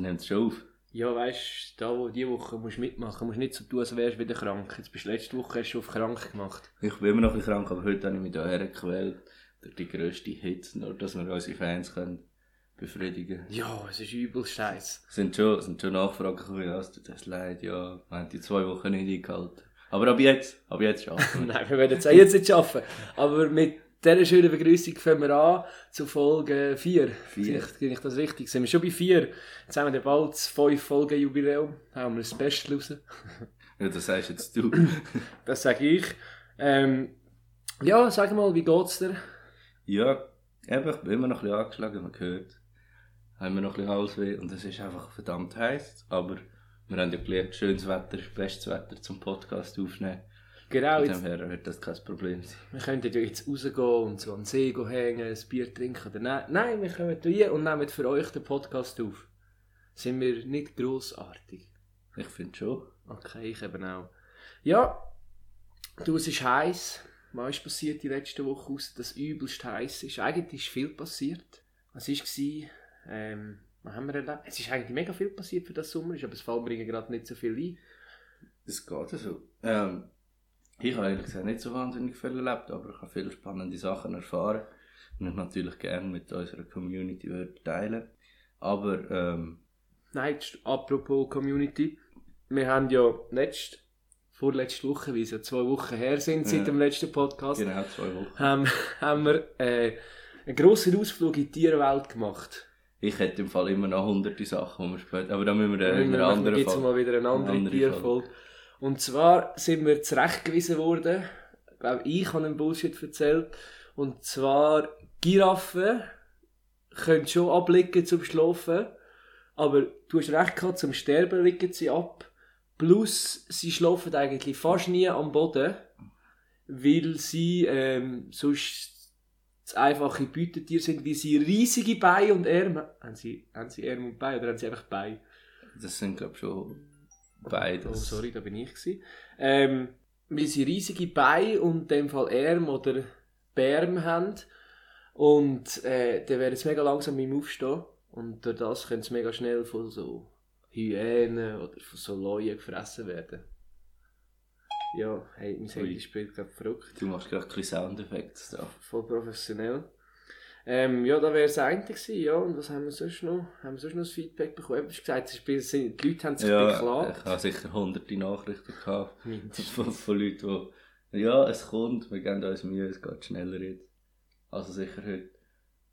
Also nimmt es schon auf. Ja, weißt du, da wo diese Woche musst du mitmachen, musst nicht so tun, als wärst du wieder krank. Jetzt bist du letzte Woche hast du auf krank gemacht. Ich bin immer noch ein bisschen krank, aber heute habe ich mich da hergequält. Durch die grösste Hitze, nur dass wir unsere Fans können befriedigen Ja, es ist übel scheiße. Es sind schon, sind schon Nachfragen gekommen, ja, es tut uns leid, ja, wir haben die zwei Wochen nicht eingehalten. Aber ab jetzt, ab jetzt schaffen wir. Nein, wir werden es auch jetzt nicht schaffen. Aber mit dieser schönen Begrüßung fangen wir an zu Folge 4. Vier. Vielleicht kriege ich das richtig. Sind wir schon bei 4. Jetzt haben wir bald das 5 Folgen Jubiläum. Da haben wir ein Special raus. Ja, das sagst jetzt du. Das sage ich. Ähm, ja, sag mal, wie geht's dir? ja, eben, ich bin immer noch ein bisschen angeschlagen, man hört. Haben wir noch ein bisschen Halsweh und es ist einfach verdammt heiß. Aber wir haben ja gelernt, schönes Wetter ist bestes Wetter zum Podcast aufnehmen. Genau, Von dem her wird das kein Problem sein. wir könnten ja jetzt rausgehen und so an den See hängen, ein Bier trinken. Oder nein, nein, wir kommen hier und nehmen für euch den Podcast auf. Sind wir nicht grossartig? Ich finde schon. Okay, ich eben auch. Ja, du, es ist heiß. Was ist passiert die letzte Woche aus, dass es übelst heiß ist? Eigentlich ist viel passiert. Was war? Ähm, was haben wir erlebt? Es ist eigentlich mega viel passiert für das Sommer, ist, aber es fällt mir gerade nicht so viel ein. Es geht so. Ähm, ich habe ehrlich gesagt nicht so wahnsinnig viel erlebt, aber ich habe viele spannende Sachen erfahren und ich natürlich gerne mit unserer Community würde teilen. Aber ähm, Nein, apropos Community. Wir haben ja letzte, vorletzte Woche, wie es ja zwei Wochen her sind, seit Ja. dem letzten Podcast, genau zwei Wochen. haben, haben wir äh, einen grossen Ausflug in die Tierwelt gemacht. Ich hätte im Fall immer noch hunderte Sachen, die wir später... Aber da müssen wir Ja, in einer anderen gibt es mal wieder eine andere, Eine andere Tierfolge. Und zwar sind wir zurechtgewiesen worden. Ich glaube, ich habe einen Bullshit erzählt. Und zwar, Giraffen können schon abliegen zum Schlafen. Aber du hast recht gehabt, zum Sterben liegen sie ab. Plus, sie schlafen eigentlich fast nie am Boden. Weil sie ähm, sonst das einfache Beutetier sind, wie sie riesige Beine und Arme haben. Sie, haben sie Arme und Beine oder haben sie einfach Beine? Das sind, glaube ich, schon Oh, beides. sorry, da bin ich gsi. Ähm, weil sie riesige Beine und in dem Fall Arme oder Bärme haben. Und äh, dann wären sie mega langsam im Aufstehen. Und durch das können sie mega schnell von so Hyänen oder von so Leuen gefressen werden. Ja, hey, mein. Handy spielt gerade verrückt. Du machst gerade ein Soundeffekte da. Voll professionell. Ähm, ja, da wäre es eigentlich ja. Und was haben wir sonst noch? Haben wir sonst noch das Feedback bekommen? Du hast gesagt, es ist die Leute haben sich Ja, beklagt. ich habe sicher hunderte Nachrichten gehabt von, von Leuten, die... Ja, es kommt, wir geben uns Mühe, es geht schneller jetzt. Also sicher heute.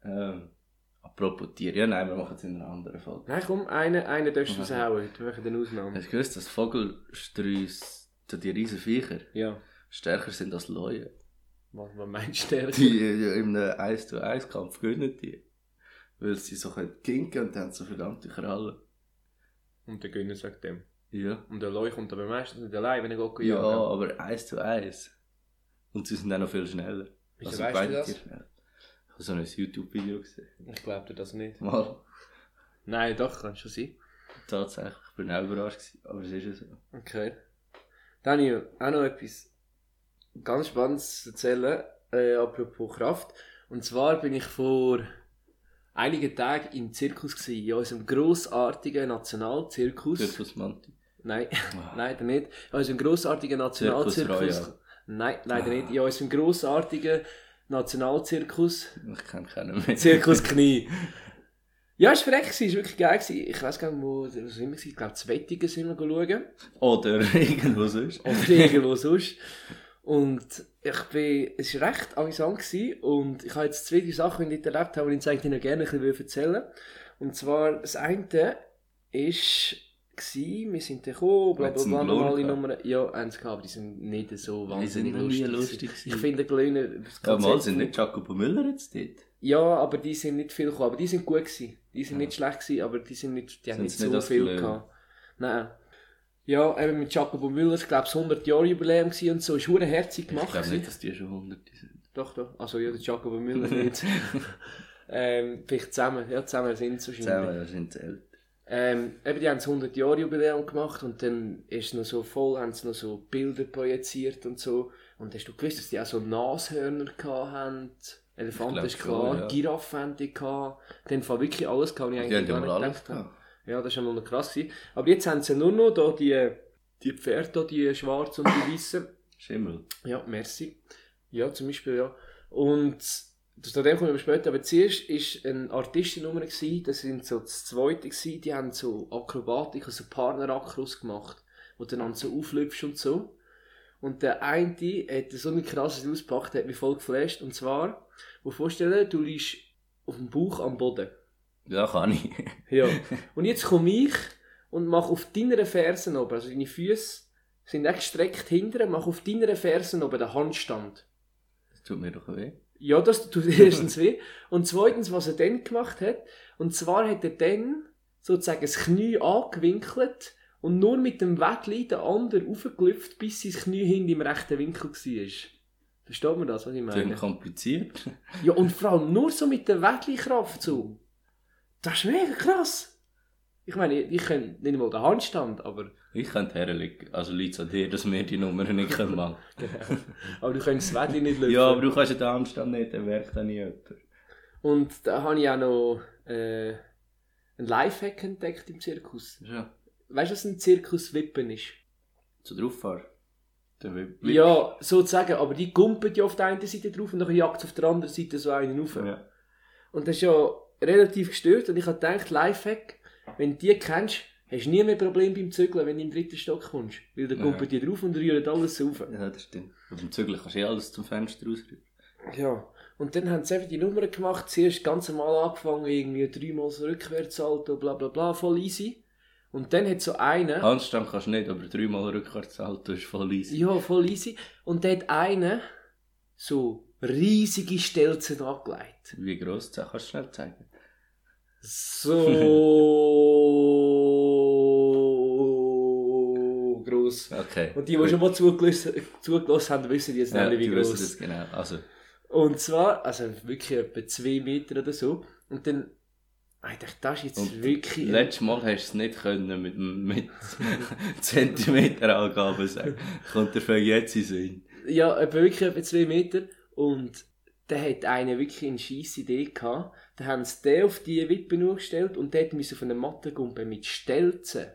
Ähm, apropos Tiere, ja nein, wir machen es in einer anderen Folge. Nein, komm, einen, einen darfst du raushauen. Wir machen eine Ausnahme. Hast du gewusst, dass Vogelsträusse, so die riesen Viecher, Ja. stärker sind als Leute? Was, was meinst du? Die in einem 1 zu 1 Kampf gewinnen die. Weil sie so können kinken und haben so verdammte Krallen. Und der Gönner sagt dem. Ja. Und der Leu kommt aber meistens nicht allein, wenn er geht Ja, jagen. aber 1 zu 1. Und sie sind auch noch viel schneller. Wieso Also weißt du das? Ich habe so ein YouTube-Video gesehen. Ich glaube dir das nicht. Mal. Nein, doch, kann schon sein. Tatsächlich, ich bin auch überrascht gewesen, aber es ist ja so. Okay. Daniel, auch noch etwas ganz Spannendes zu erzählen, äh, apropos Kraft. Und zwar bin ich vor einigen Tagen im Zirkus gewesen, in unserem grossartigen Nationalzirkus. Zirkus Manti. Nein, Ah. leider nicht. In unserem grossartigen Zirkus Nationalzirkus. Nein, leider Ah. nicht. In unserem grossartigen Nationalzirkus. Ich kenne keinen mehr. Zirkus Knie. Ja, es war verreckt, es war wirklich geil. Ich weiß gar nicht, wo, wo sind wir? Ich glaube, zu Wettigen sind wir schauen. Oder irgendwo sonst. Oder irgendwo sonst. Und ich bin, es war recht amüsant gewesen. und ich habe jetzt zwei, drei Sachen, die ich erlebt habe, die ich eigentlich noch gerne ein bisschen erzählen. Und zwar, das eine ist, gewesen, wir sind dann gekommen, bla bla bla, normale gehabt? Nummern. Ja, sie gehabt, aber die sind nicht so Die sind wahnsinnig noch nie lustig. lustig. Ich finde, Glöhne, Ja, mal sind nicht Jacopo Müller jetzt dort. ja, aber die sind nicht viel gekommen. Aber die sind gut gewesen. Die sind nicht schlecht gewesen, aber die sind nicht, die haben Sind nicht nicht so als viel gehabt. Nein. Ja, eben mit Jacobo Müller, ich glaube, das 100 Jahre Jubiläum gewesen und so, ist hure herzig Ich gemacht. glaube gewesen. nicht, dass die schon hunderte sind. Doch, doch. Also ja, der Jacobo Müller nicht. ähm, vielleicht zusammen. Ja, zusammen sind sie wahrscheinlich. Zusammen, das sind zählt. Ähm, eben, die haben das 100 Jahre Jubiläum gemacht und dann ist es noch so voll, haben sie noch so Bilder projiziert und so. Und hast du gewusst, dass die auch so Nashörner haben? Elefanten ist klar, ja. Giraffen haben die gehabt. Dann war wirklich alles gehabt, ich Die haben eigentlich ja gar nicht alles gedacht habe. Ja, das war mal noch krass. Gewesen. Aber jetzt haben sie nur noch da die, die Pferde, die schwarzen und die weißen. Schimmel. Ja, merci. Ja, zum Beispiel, ja. Und das zu dem kommen wir später. Aber zuerst war eine Artistennummer, gewesen, das sind so das zweite, gewesen, die haben so Akrobatik, also Partnerakros gemacht, wo du dann so auflüpfst und so. Und der eine hat so ein krasses ausgepackt, hat mich voll geflasht. Und zwar, wo vorstellen, du liegst auf dem Bauch am Boden. Ja, kann ich. Ja. Und jetzt komme ich und mache auf deiner Fersen oben, also deine Füße sind echt gestreckt hinten, mache auf deiner Fersen oben den Handstand. Das tut mir doch weh. Ja, das tut erstens weh. Und zweitens, was er dann gemacht hat, und zwar hat er dann sozusagen das Knie angewinkelt und nur mit dem Wettli den anderen aufgelüpft, bis sein Knie hinten im rechten Winkel war. Versteht man das, was ich Das meine? ist kompliziert. Ja, und vor allem nur so mit der Wettli-Kraft so. Das ist mega krass. Ich meine, ich kann nicht mal den Handstand, aber, Ich könnte herlegen. Also liegt es an dir, dass wir die Nummer nicht können machen aber du kannst das Wettli nicht lösen. Ja, aber du kannst ja den Anstand nicht, dann werkt auch nie jemand. Und da habe ich auch noch äh, einen Lifehack entdeckt im Zirkus. Ja. Weißt du, was ein Zirkus-Wippen ist? So drauffahren. Dann Ja, sozusagen, aber die gumpelt ja auf der einen Seite drauf und dann jagt auf der anderen Seite so einen rauf. Ja. Und das ist ja relativ gestört und ich habe gedacht, Lifehack, wenn du die kennst, hast du nie mehr Probleme beim Zügeln, wenn du den dritten Stock kommst. Weil dann Ja. gumpelt die drauf und rührt alles rauf. ja, das stimmt. Und beim Zügeln kannst du eh alles zum Fenster rausrühren. Ja. Und dann haben sie einfach die Nummern gemacht, zuerst ganz normal angefangen, irgendwie dreimal so Rückwärtssalto, bla bla bla, voll easy. Und dann hat so einer... Handstand kannst du nicht, aber dreimal rückwärts halten ist voll easy. Ja, voll easy. Und dann hat einer so riesige Stelzen angelegt. Wie gross das kannst du schnell zeigen. So gross. Okay. Und die, die schon mal zugelassen, haben, wissen jetzt ja, nicht, wie das genau. Also, Und zwar, also wirklich etwa zwei Meter oder so. Und dann, ich dachte, das ist jetzt Und wirklich... letztes Mal hast du es nicht können mit, mit Zentimeterangaben sagen. Kommt der für jetzt in Sinn. Ja, etwa wirklich etwa zwei Meter. Und da hat einer wirklich eine scheisse Idee gehabt. Da haben sie den auf die Wippe nur gestellt und der musste auf eine Matte gumpen mit Stelzen.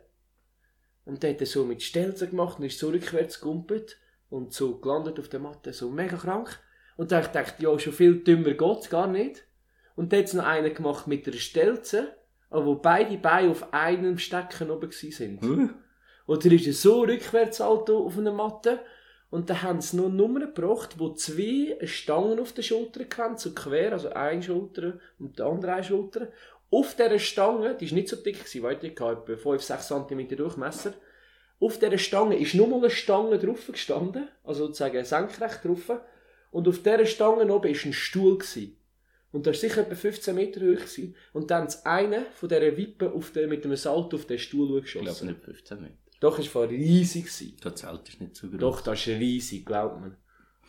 Und der hat er so mit Stelzen gemacht und ist so rückwärts gegumpelt und so gelandet auf der Matte. So mega krank. Und da hab ich gedacht, ja, schon viel dümmer geht's gar nicht. Und dann hat es noch einen gemacht mit einer Stelze, aber wo beide Beine auf einem Stecken oben sind. Huh? Und dann ist er so rückwärts Alto auf einer Matte. Und dann haben sie noch Nummern gebracht, wo zwei Stangen auf der Schulter hatten, so quer, also eine Schulter und die andere eine Schulter. Auf dieser Stange, die war nicht so dick, weiter, die hatte etwa 5-6 cm Durchmesser. Auf dieser Stange ist nur mal eine Stange drauf gestanden, also sozusagen senkrecht drauf. Und auf dieser Stange oben war ein Stuhl. Gewesen. Und das war sicher etwa 15 Meter hoch. Gewesen. Und dann sie einen von dieser Wippe auf den, mit einem Salto auf den Stuhl Ich glaube geschossen. nicht 15 Meter. Doch, es war riesig. Gewesen. Das Zelt ist nicht so groß. Doch, das ist riesig, glaubt man.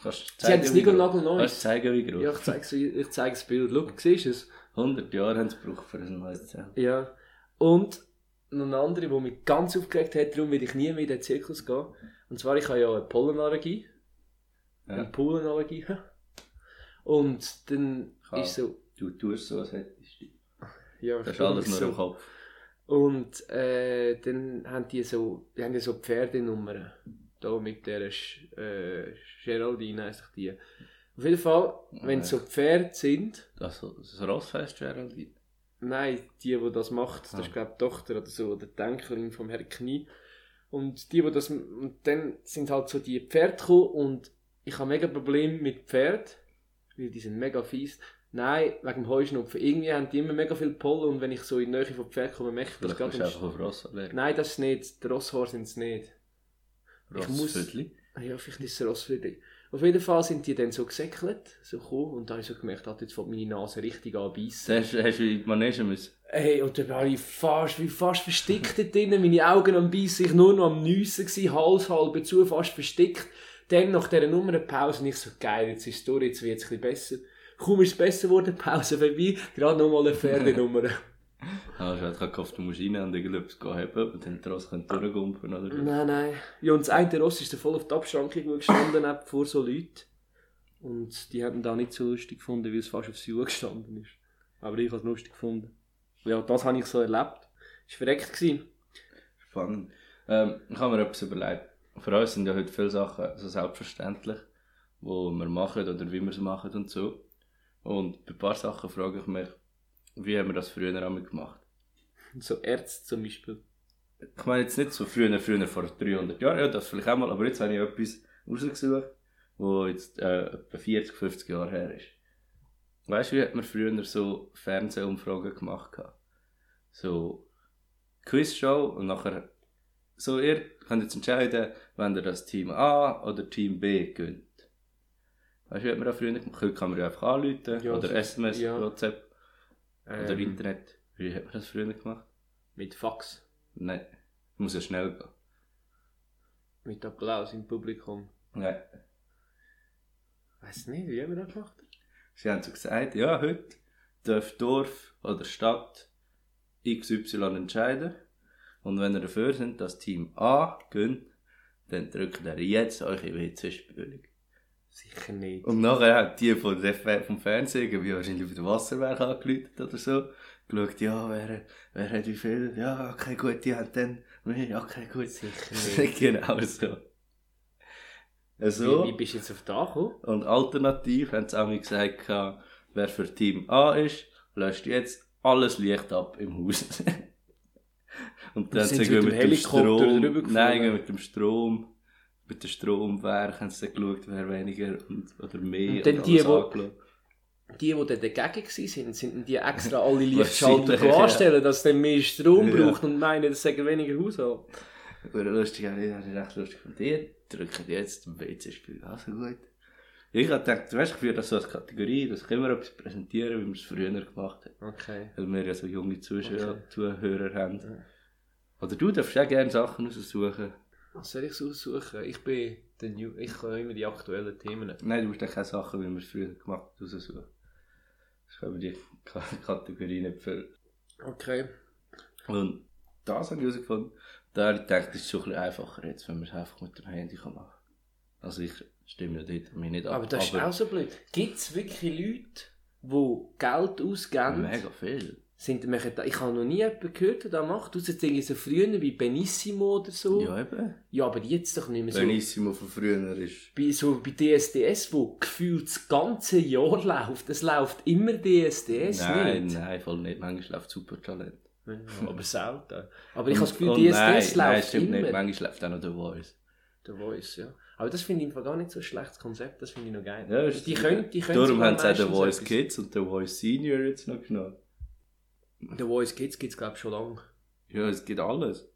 Kannst du Sie haben es nicht. Kannst zeigen, wie groß? Ja, ich zeige ich zeige das Bild. Schau, siehst du es? 100 Jahre haben sie gebraucht für ein neues Zelt. Ja. Und noch eine andere, die mich ganz aufgeregt hat, darum will ich nie mehr in den Zirkus gehen. Und zwar, ich habe ja eine Pollenallergie. Ja. Eine Pollenallergie. Und dann Ah. ist so, Du tust so, als hättest du. ja, Das ist alles nur so. im Kopf. Und äh, dann haben die so, die haben ja so Pferdenummern. Da mit der äh, Geraldine heisst die. Auf jeden Fall, wenn es so Pferde sind, Das, das Rossfest Geraldine. nein, die, die das macht, das Ah. ist glaube ich die Tochter oder so, oder die Enkelin vom Herrn Knie. Und die, die das, und dann sind halt so die Pferde gekommen und ich habe mega Probleme mit Pferd, weil die sind mega fies. Nein, wegen dem Heuschnupfen. Irgendwie haben die immer mega viel Pollen und wenn ich so in die Nähe von Pferd komme, merke ich das gerade. im einfach auf Ross. Nein, das ist nicht. Die Rosshaare sind es nicht. Ah Ja, vielleicht ist es Rossviertel. Auf jeden Fall sind die dann so gesäckelt, so gekommen, und da habe ich so gemerkt, hat jetzt meine Nase richtig an zu beißen. Hast, hast du in Manege müssen? Hey, und dann war ich fast, wie fast versteckt dort drinnen, meine Augen am Beißen, ich nur noch am Nüssen Hals halb zu, fast versteckt. Dann nach dieser Nummerpause, und ich so, geil, jetzt ist es durch, jetzt wird es ein bisschen besser. Kaum ist es besser geworden, Pause vorbei, gerade nochmal eine Pferdenummer. Ah, ich hatte gehofft, du musst rein und irgendetwas haben und dann die Ross können durchgumpen oder. Nein, nein. Ja, und das eine Ross ist voll auf die Abschrankung gestanden, vor so Leuten. Und die haben da nicht so lustig gefunden, weil es fast aufs Juh gestanden ist. Aber ich habe es lustig gefunden. Ja, das habe ich so erlebt. war verreckt. Gewesen. Spannend. Ähm, ich habe mir etwas überlegt. Für uns sind ja heute viele Sachen so selbstverständlich, wo wir machen oder wie wir es machen und so. Und bei ein paar Sachen frage ich mich, wie haben wir das früher einmal gemacht? So Ärzte zum Beispiel. Ich meine jetzt nicht so früher, früher vor 300 Jahren, ja, das vielleicht auch mal, aber jetzt habe ich etwas rausgesucht, wo jetzt äh, etwa 40, 50 Jahre her ist. Weißt du, wie hat man früher so Fernsehumfragen gemacht? gehabt? So Quizshow und nachher so ihr könnt jetzt entscheiden, wenn ihr das Team A oder Team B gönnt. Weißt du, wie man das früher gemacht? Heute kann man ja einfach anrufen Ja, oder SMS, ja. WhatsApp oder Ähm, Internet. Wie hat man das früher gemacht? Mit Fax. Nein, muss ja schnell gehen. Mit Applaus im Publikum. Nein. Weiß nicht, wie haben wir das gemacht? Sie haben so gesagt, ja, heute darf Dorf oder Stadt XY entscheiden. Und wenn ihr dafür sind, dass Team A gönnt, dann drückt ihr jetzt eure WC-Spülung. Sicher nicht. Und nachher hat die von der, vom Fernsehen, wie wahrscheinlich auf der Wasserwerk angeläutet oder so, geschaut, ja, wer, wer hat wie viel, ja, okay, gut, die haben dann mehr, okay, gut. Sicher nicht. genau so. So. Wie, wie bist du jetzt auf da gekommen? Und alternativ haben sie auch mal gesagt, wer für Team A ist, löscht jetzt alles Licht ab im Haus. und dann sind sie mit mit dem Strom, nein, mit dem Strom, mit dem Stromwerk haben sie dann geschaut, wer weniger und, oder mehr Und dann oder die, wo-. Die, die dann dagegen waren, sind die extra alle Lichtschalter anstellen, dass es dann mehr Strom Ja. braucht und meinen, das sagen weniger Haushalt. Oder lustig, ja, das ist recht lustig von dir. Drücken jetzt im WC-Spiel, also gut. Ich habe gedacht, weißt du, ich führe das so als Kategorie, dass ich immer etwas präsentieren, wie wir es früher gemacht haben. Okay. Weil wir ja so junge Zuschauer, Okay. Zuhörer haben. Oder du darfst auch gerne Sachen raussuchen. Was soll ich aussuchen? Ich bin der New ich kann immer die aktuellen Themen. Nein, du musst keine Sachen, wie wir es früher gemacht haben, raussuchen. Das können wir die K Kategorie nicht füllen. Okay. Und das habe ich herausgefunden. Da habe ich gedacht, das ist schon ein bisschen einfacher jetzt, wenn man es einfach mit dem Handy kann machen kann. Also ich stimme ja dort mir nicht ab. Aber das ist auch so blöd. Gibt es wirklich Leute, die Geld ausgeben? mega viel. Sind, ich habe noch nie jemanden gehört, der das macht. Außer irgendwie so früher wie Benissimo oder so. Ja, eben. Ja, aber jetzt doch nicht mehr so. Benissimo von früher ist... bei, so bei DSDS, wo gefühlt das ganze Jahr läuft. Es läuft immer DSDS, nein, nicht? nein, voll nicht. Manchmal läuft Supertalent. Ja, aber selten. Aber ich habe das Gefühl, und DSDS nein, läuft nein, stimmt immer. nicht. Manchmal läuft auch noch The Voice. Der Voice, ja. Aber das finde ich Fall gar nicht so ein schlechtes Konzept, das finde ich noch geil. Ja, ist- die können, die können Darum haben sie auch The Voice etwas. Kids und The Voice Senior jetzt noch genommen. The Voice Kids gibt es glaube ich schon lange. Ja, es gibt alles.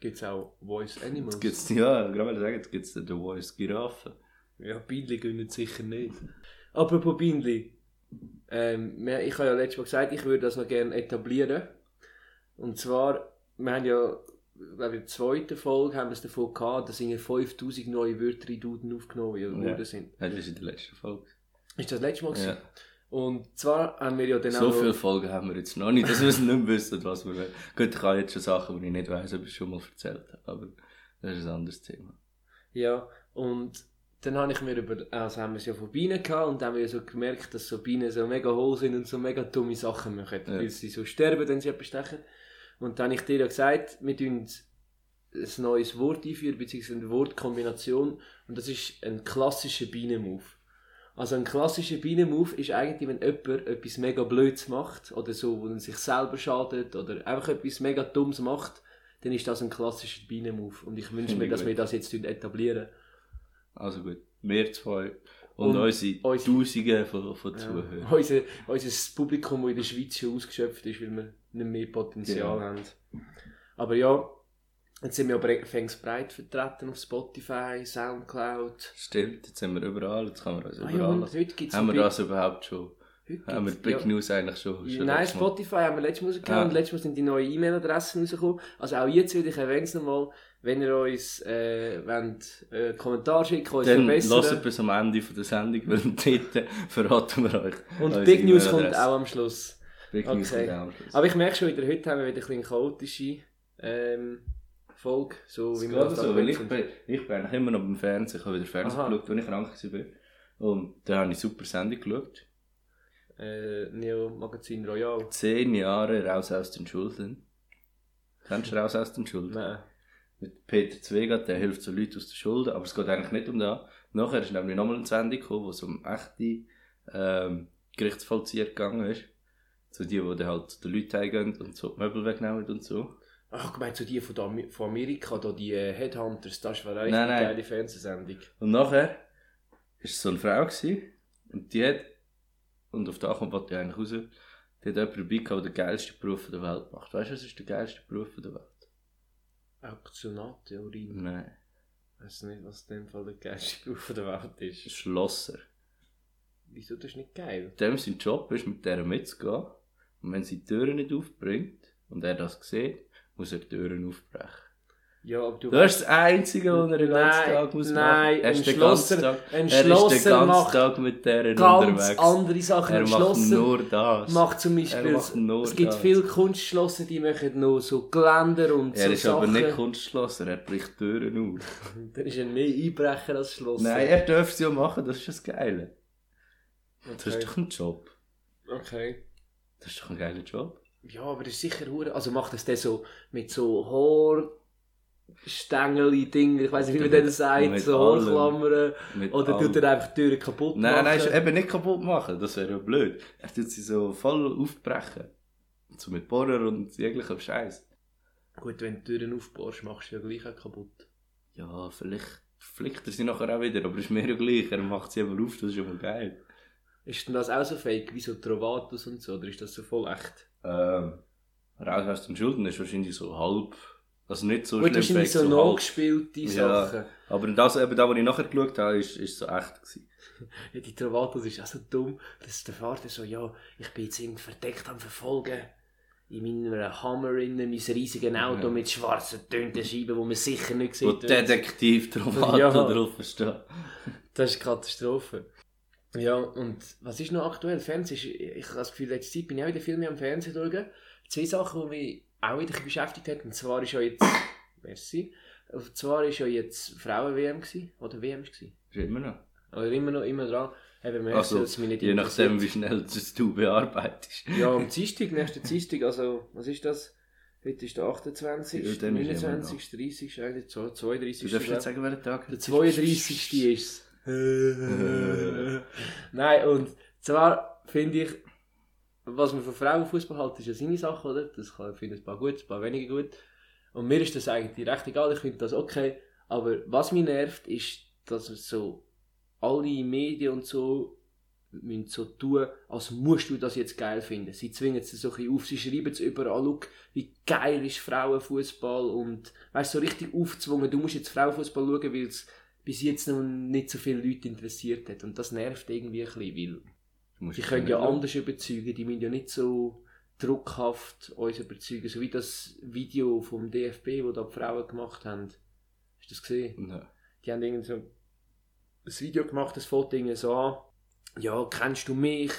Gibt es auch Voice Animals. Jetzt gibt's, ja, gerade sagen, jetzt gibt es The Voice Giraffe. Ja, Bindli gönnen sicher nicht. Apropos Bindli. Ähm, ich habe ja letztes Mal gesagt, ich würde das noch gerne etablieren. Und zwar, wir haben ja, glaube ich, in der zweiten Folge haben wir es davon gehabt, dass irgendwie 5000 neue Wörter in Duden aufgenommen Ja. worden sind. Ja, das ist in der letzten Folge. Ist das letzte Mal gewesen? Und zwar haben wir ja dann So auch... viele Folgen haben wir jetzt noch nicht, dass wir es nicht wissen, was wir wollen. Gut, ich habe jetzt schon Sachen, die ich nicht weiss, ob ich schon mal erzählt habe, aber das ist ein anderes Thema. Ja, und dann habe ich mir über, also haben wir es ja von Bienen gehabt und dann haben wir so gemerkt, dass so Bienen so mega hohl sind und so mega dumme Sachen machen, Ja. weil sie so sterben, wenn sie etwas stechen. Und dann habe ich dir ja gesagt, wir tun ein neues Wort einführen, beziehungsweise eine Wortkombination und das ist ein klassischer Bienenmove. Also ein klassischer Bienenmove ist eigentlich, wenn jemand etwas mega Blödes macht oder so, wo er sich selber schadet oder einfach etwas mega Dummes macht, dann ist das ein klassischer Bienenmove. Und ich wünsche mir, dass gut. wir das jetzt etablieren. Also gut, wir zwei und, Und unsere unsere- Tausende von, von Ja. Zuhörern. Unser, unser Publikum, das in der Schweiz schon ausgeschöpft ist, weil wir nicht mehr Potenzial Genau. haben. Aber ja, jetzt sind wir aber fängst breit vertreten auf Spotify, Soundcloud. Stimmt, jetzt sind wir überall, jetzt kann man uns Ah überall ja, und lassen. heute gibt es Haben wir das überhaupt schon? Haben wir Big ja. News eigentlich schon? schon Nein? Spotify haben wir letztes Mal rausgegeben Ah. und letztes Mal sind die neuen E-Mail-Adressen rausgekommen. Also auch jetzt wieder, ich erwähne es nochmal, wenn ihr uns äh, wollt, äh, Kommentar schicken uns Dann verbessern. lasst bis am Ende von der Sendung, weil dort verraten wir euch. Und Big News kommt auch am Schluss. Big News Okay. kommt auch am Schluss. Aber ich merke schon wieder, heute haben wir wieder ein bisschen chaotische ähm, Folge, so wie gerade das so, weil ich bin, ich bin eigentlich immer noch beim Fernsehen. Ich habe wieder Fernsehen Aha. geschaut, als ich krank war. Und da habe ich super Sendung geschaut. Äh, Neo Magazin Royal. Zehn Jahre raus aus den Schulden. Kennst du raus aus den Schulden? Nein. Mit Peter Zwegat, der hilft so Leuten aus der Schulden, aber es geht eigentlich nicht um das. Nachher ist nämlich nochmal eine Sendung gekommen, wo es um echte ähm, Gerichtsvollzieher gegangen ist. So die, die dann halt zu den Leuten heimgehen und so die Möbel wegnehmen und so. Ach, meine, so die von, der, von Amerika, da die äh, Headhunters, das war eine richtig Nein, nein. geile Fernsehsendung. Und nachher war es so eine Frau gewesen, und die hat, und auf der kommt die eigentlich raus, die hat jemanden dabei gehabt, der den geilsten Beruf der Welt macht. Weißt du, was ist der geilste Beruf der Welt? Auktionattheorie. Nein. Ich weiß nicht, was in dem Fall der geilste Beruf der Welt ist. Schlosser. Wieso, das ist nicht geil? Dem sein Job ist, mit der mitzugehen. Und wenn sie die Türen nicht aufbringt, und er das sieht, muss er Türen aufbrechen. Ja, aber du Das ist das Einzige, was er den ganzen Nein, Tag muss nein, machen. Er ist ein Schlosser- Tag, ein er ist den Schlosser ganzen macht Tag mit der ganz unterwegs. andere Sachen. Er Ein macht nur das. macht zum Er Beispiel, macht es gibt das. viele Kunstschlosser, die machen nur so Geländer und Er so ist Sachen. aber nicht Kunstschlosser, er bricht Türen auf. Dann ist er mehr Einbrecher als Schlosser. Nein, er darf es ja machen, das ist das Geile. Das okay. ist doch ein Job. okay. Das ist doch ein geiler Job. Ja, aber das ist sicher hure. Also macht das der so mit so Haarstängeli Ding, ich weiß nicht, wie man das sagt, Mit so. Haarklammern. Oder allem. tut er einfach die Türen kaputt Nein, machen? nein, ist eben nicht kaputt machen, das wäre ja blöd. Er tut sie so voll aufbrechen. So mit Bohrer und jeglichem Scheiß. Gut, wenn du die Türen aufbohrst, machst du ja gleich auch kaputt. Ja, vielleicht flickt er sie nachher auch wieder, aber ist mir ja gleich. Er macht sie immer auf, das ist immer geil. Ist denn das auch so fake, wie so Trovatos und so, oder ist das so voll echt? Ähm, raus aus den Schulden ist wahrscheinlich so halb. Also nicht so Gut, schlimm, wahrscheinlich so halb. nachgespielte Ja. Sachen. Aber das, eben da, was ich nachher geschaut habe, ist, ist so echt gewesen. Ja, die Trovatos ist auch so dumm, dass der Vater so, ja, ich bin jetzt irgendwie verdeckt am Verfolgen. In meiner Hammer, in mein riesiges Auto Ja. mit schwarzen Töntenscheiben, wo man sicher nicht Wo sieht. Detektiv drauf Ja. drauf steht. Das ist eine Katastrophe. Ja, und was ist noch aktuell? Fernsehen ist, ich habe das Gefühl, letzte Zeit bin ich auch wieder viel mehr am Fernsehen schauen. Zwei Sachen, die mich auch wieder beschäftigt haben. Und zwar ist ja jetzt, merci, und zwar ist ja jetzt Frauen-WM gewesen, oder WM gewesen. Ist immer noch. Oder immer noch, immer dran. Eben, man Also, dass es mich nicht Je nachdem, wie schnell das du bearbeitest. Ja, am Dienstag, nächsten Dienstag, also, was ist das? Heute ist der 28., Ja, dann ist immer 29., 30., eigentlich so, 32. Du darfst nicht sagen, welcher Tag. Der 32. ist Nein, und zwar finde ich, was man von Frauenfußball hält, ist ja seine Sache, oder? Das kann, ich finde ein paar gut, ein paar weniger gut. Und mir ist das eigentlich recht egal, ich finde das okay. Aber was mich nervt, ist, dass so alle Medien und so müssen so tun, als musst du das jetzt geil finden. Sie zwingen es so ein auf, sie schreiben es überall, schau, wie geil ist Frauenfußball und weißt so richtig aufzwungen, du musst jetzt Frauenfußball schauen, weil es bis jetzt noch nicht so viele Leute interessiert hat. Und das nervt irgendwie ein bisschen, weil die können ja nicht schauen. anders überzeugen, die müssen ja nicht so druckhaft uns überzeugen, so wie das Video vom DFB, wo da die Frauen gemacht haben. Hast du das gesehen? Nein. Die haben irgendwie so ein Video gemacht, das Foto irgendwie so an. Ja, kennst du mich?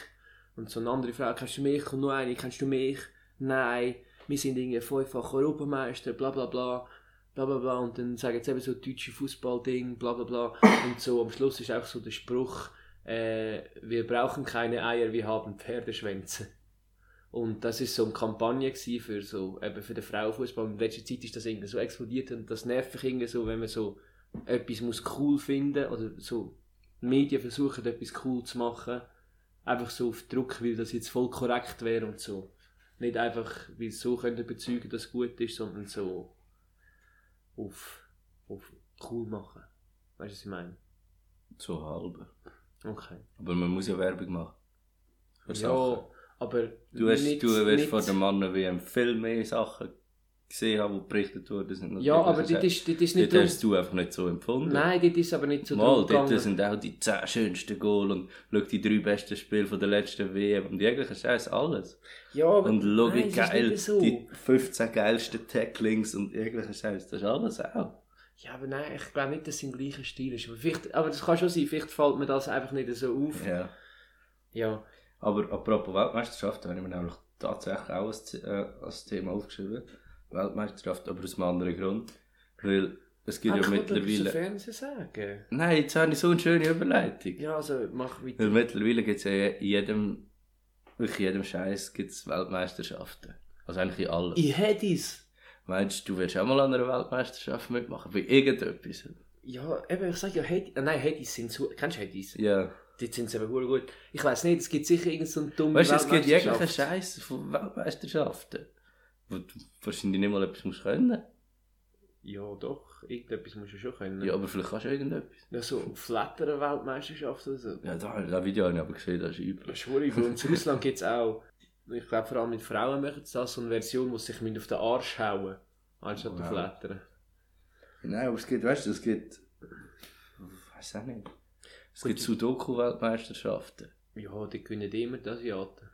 Und so eine andere Frau, kennst du mich? Und nur eine, kennst du mich? Nein, wir sind irgendwie fünffach Europameister, bla bla bla. Bla bla bla. Und dann sagen sie eben so deutsche Fußballding, bla bla bla. Und so am Schluss ist auch so der Spruch, äh, wir brauchen keine Eier, wir haben Pferdeschwänze. Und das ist so eine Kampagne für so, eben für den Frauenfußball. In letzter Zeit ist das irgendwie so explodiert und das nervt mich irgendwie so, wenn man so etwas muss cool finden oder so Medien versuchen etwas cool zu machen, einfach so auf Druck, weil das jetzt voll korrekt wäre und so. Nicht einfach, weil so können überzeugen, dass es gut ist, sondern so auf, auf cool machen. Weißt du, was ich meine? So halb. Okay. Aber man muss ja Werbung machen. Für Sachen. Ja, aber Du hast, nicht- du wirst von den Männern wie viel mehr Sachen gesehen haben, die berichtet worden sind. Ja, aber das das ist, das ist nicht Dort hast du einfach nicht so empfunden. Nein, das ist aber nicht so Mal, drum dort sind auch die 10 schönsten Goal und schau die drei besten Spiele von der letzten WM und jeglichen Scheiß alles. Ja, aber Und schau nein, wie geil so. die 15 geilsten Tacklings und jeglichen Scheiß, das ist alles auch. Ja, aber nein, ich glaube nicht, dass es im gleichen Stil ist. Aber, vielleicht, aber das kann schon sein, vielleicht fällt mir das einfach nicht so auf. Ja. Ja. Aber apropos Weltmeisterschaft, da habe ich mir nämlich tatsächlich auch als, äh, als Thema aufgeschrieben. Weltmeisterschaft, aber aus einem anderen Grund. Weil es gibt Ah, ja ich wollte etwas mittlerweile... zum Fernsehen sagen. Nein, jetzt habe ich so eine schöne Überleitung. Ja, also mach Weil weiter. mittlerweile gibt es ja in jedem, wirklich jedem Scheiß gibt's Weltmeisterschaften. Also eigentlich in allem. Ich hätte es. Meinst du, du willst auch mal an einer Weltmeisterschaft mitmachen? Bei irgendetwas? Ja, eben, ich sage ja, äh, nein, Hades sind so, kennst du Hades? Ja. Die sind eben gut gut. Ich weiß nicht, es gibt sicher irgendeinen so dummen Weißt du, es gibt jegliche Weltmeisterschaft. Scheiße von Weltmeisterschaften. Wo du wahrscheinlich nicht mal etwas musst können. Ja, doch, irgendetwas musst du schon können. Ja, aber vielleicht kannst du irgendetwas. Ja, so flatteren Weltmeisterschaft oder so. Ja, da, das Video habe ich aber gesehen, das ist übel. Das ist schwierig. Und in Russland gibt es auch, ich glaube vor allem mit Frauen machen sie das, so eine Version, wo sie sich auf den Arsch hauen, anstatt Wow. auf Flattern. Nein, aber es gibt, weißt du, es gibt. Ich weiß auch nicht. Es gibt Sudoku-Weltmeisterschaften. Ja, die gewinnen immer die Asiaten.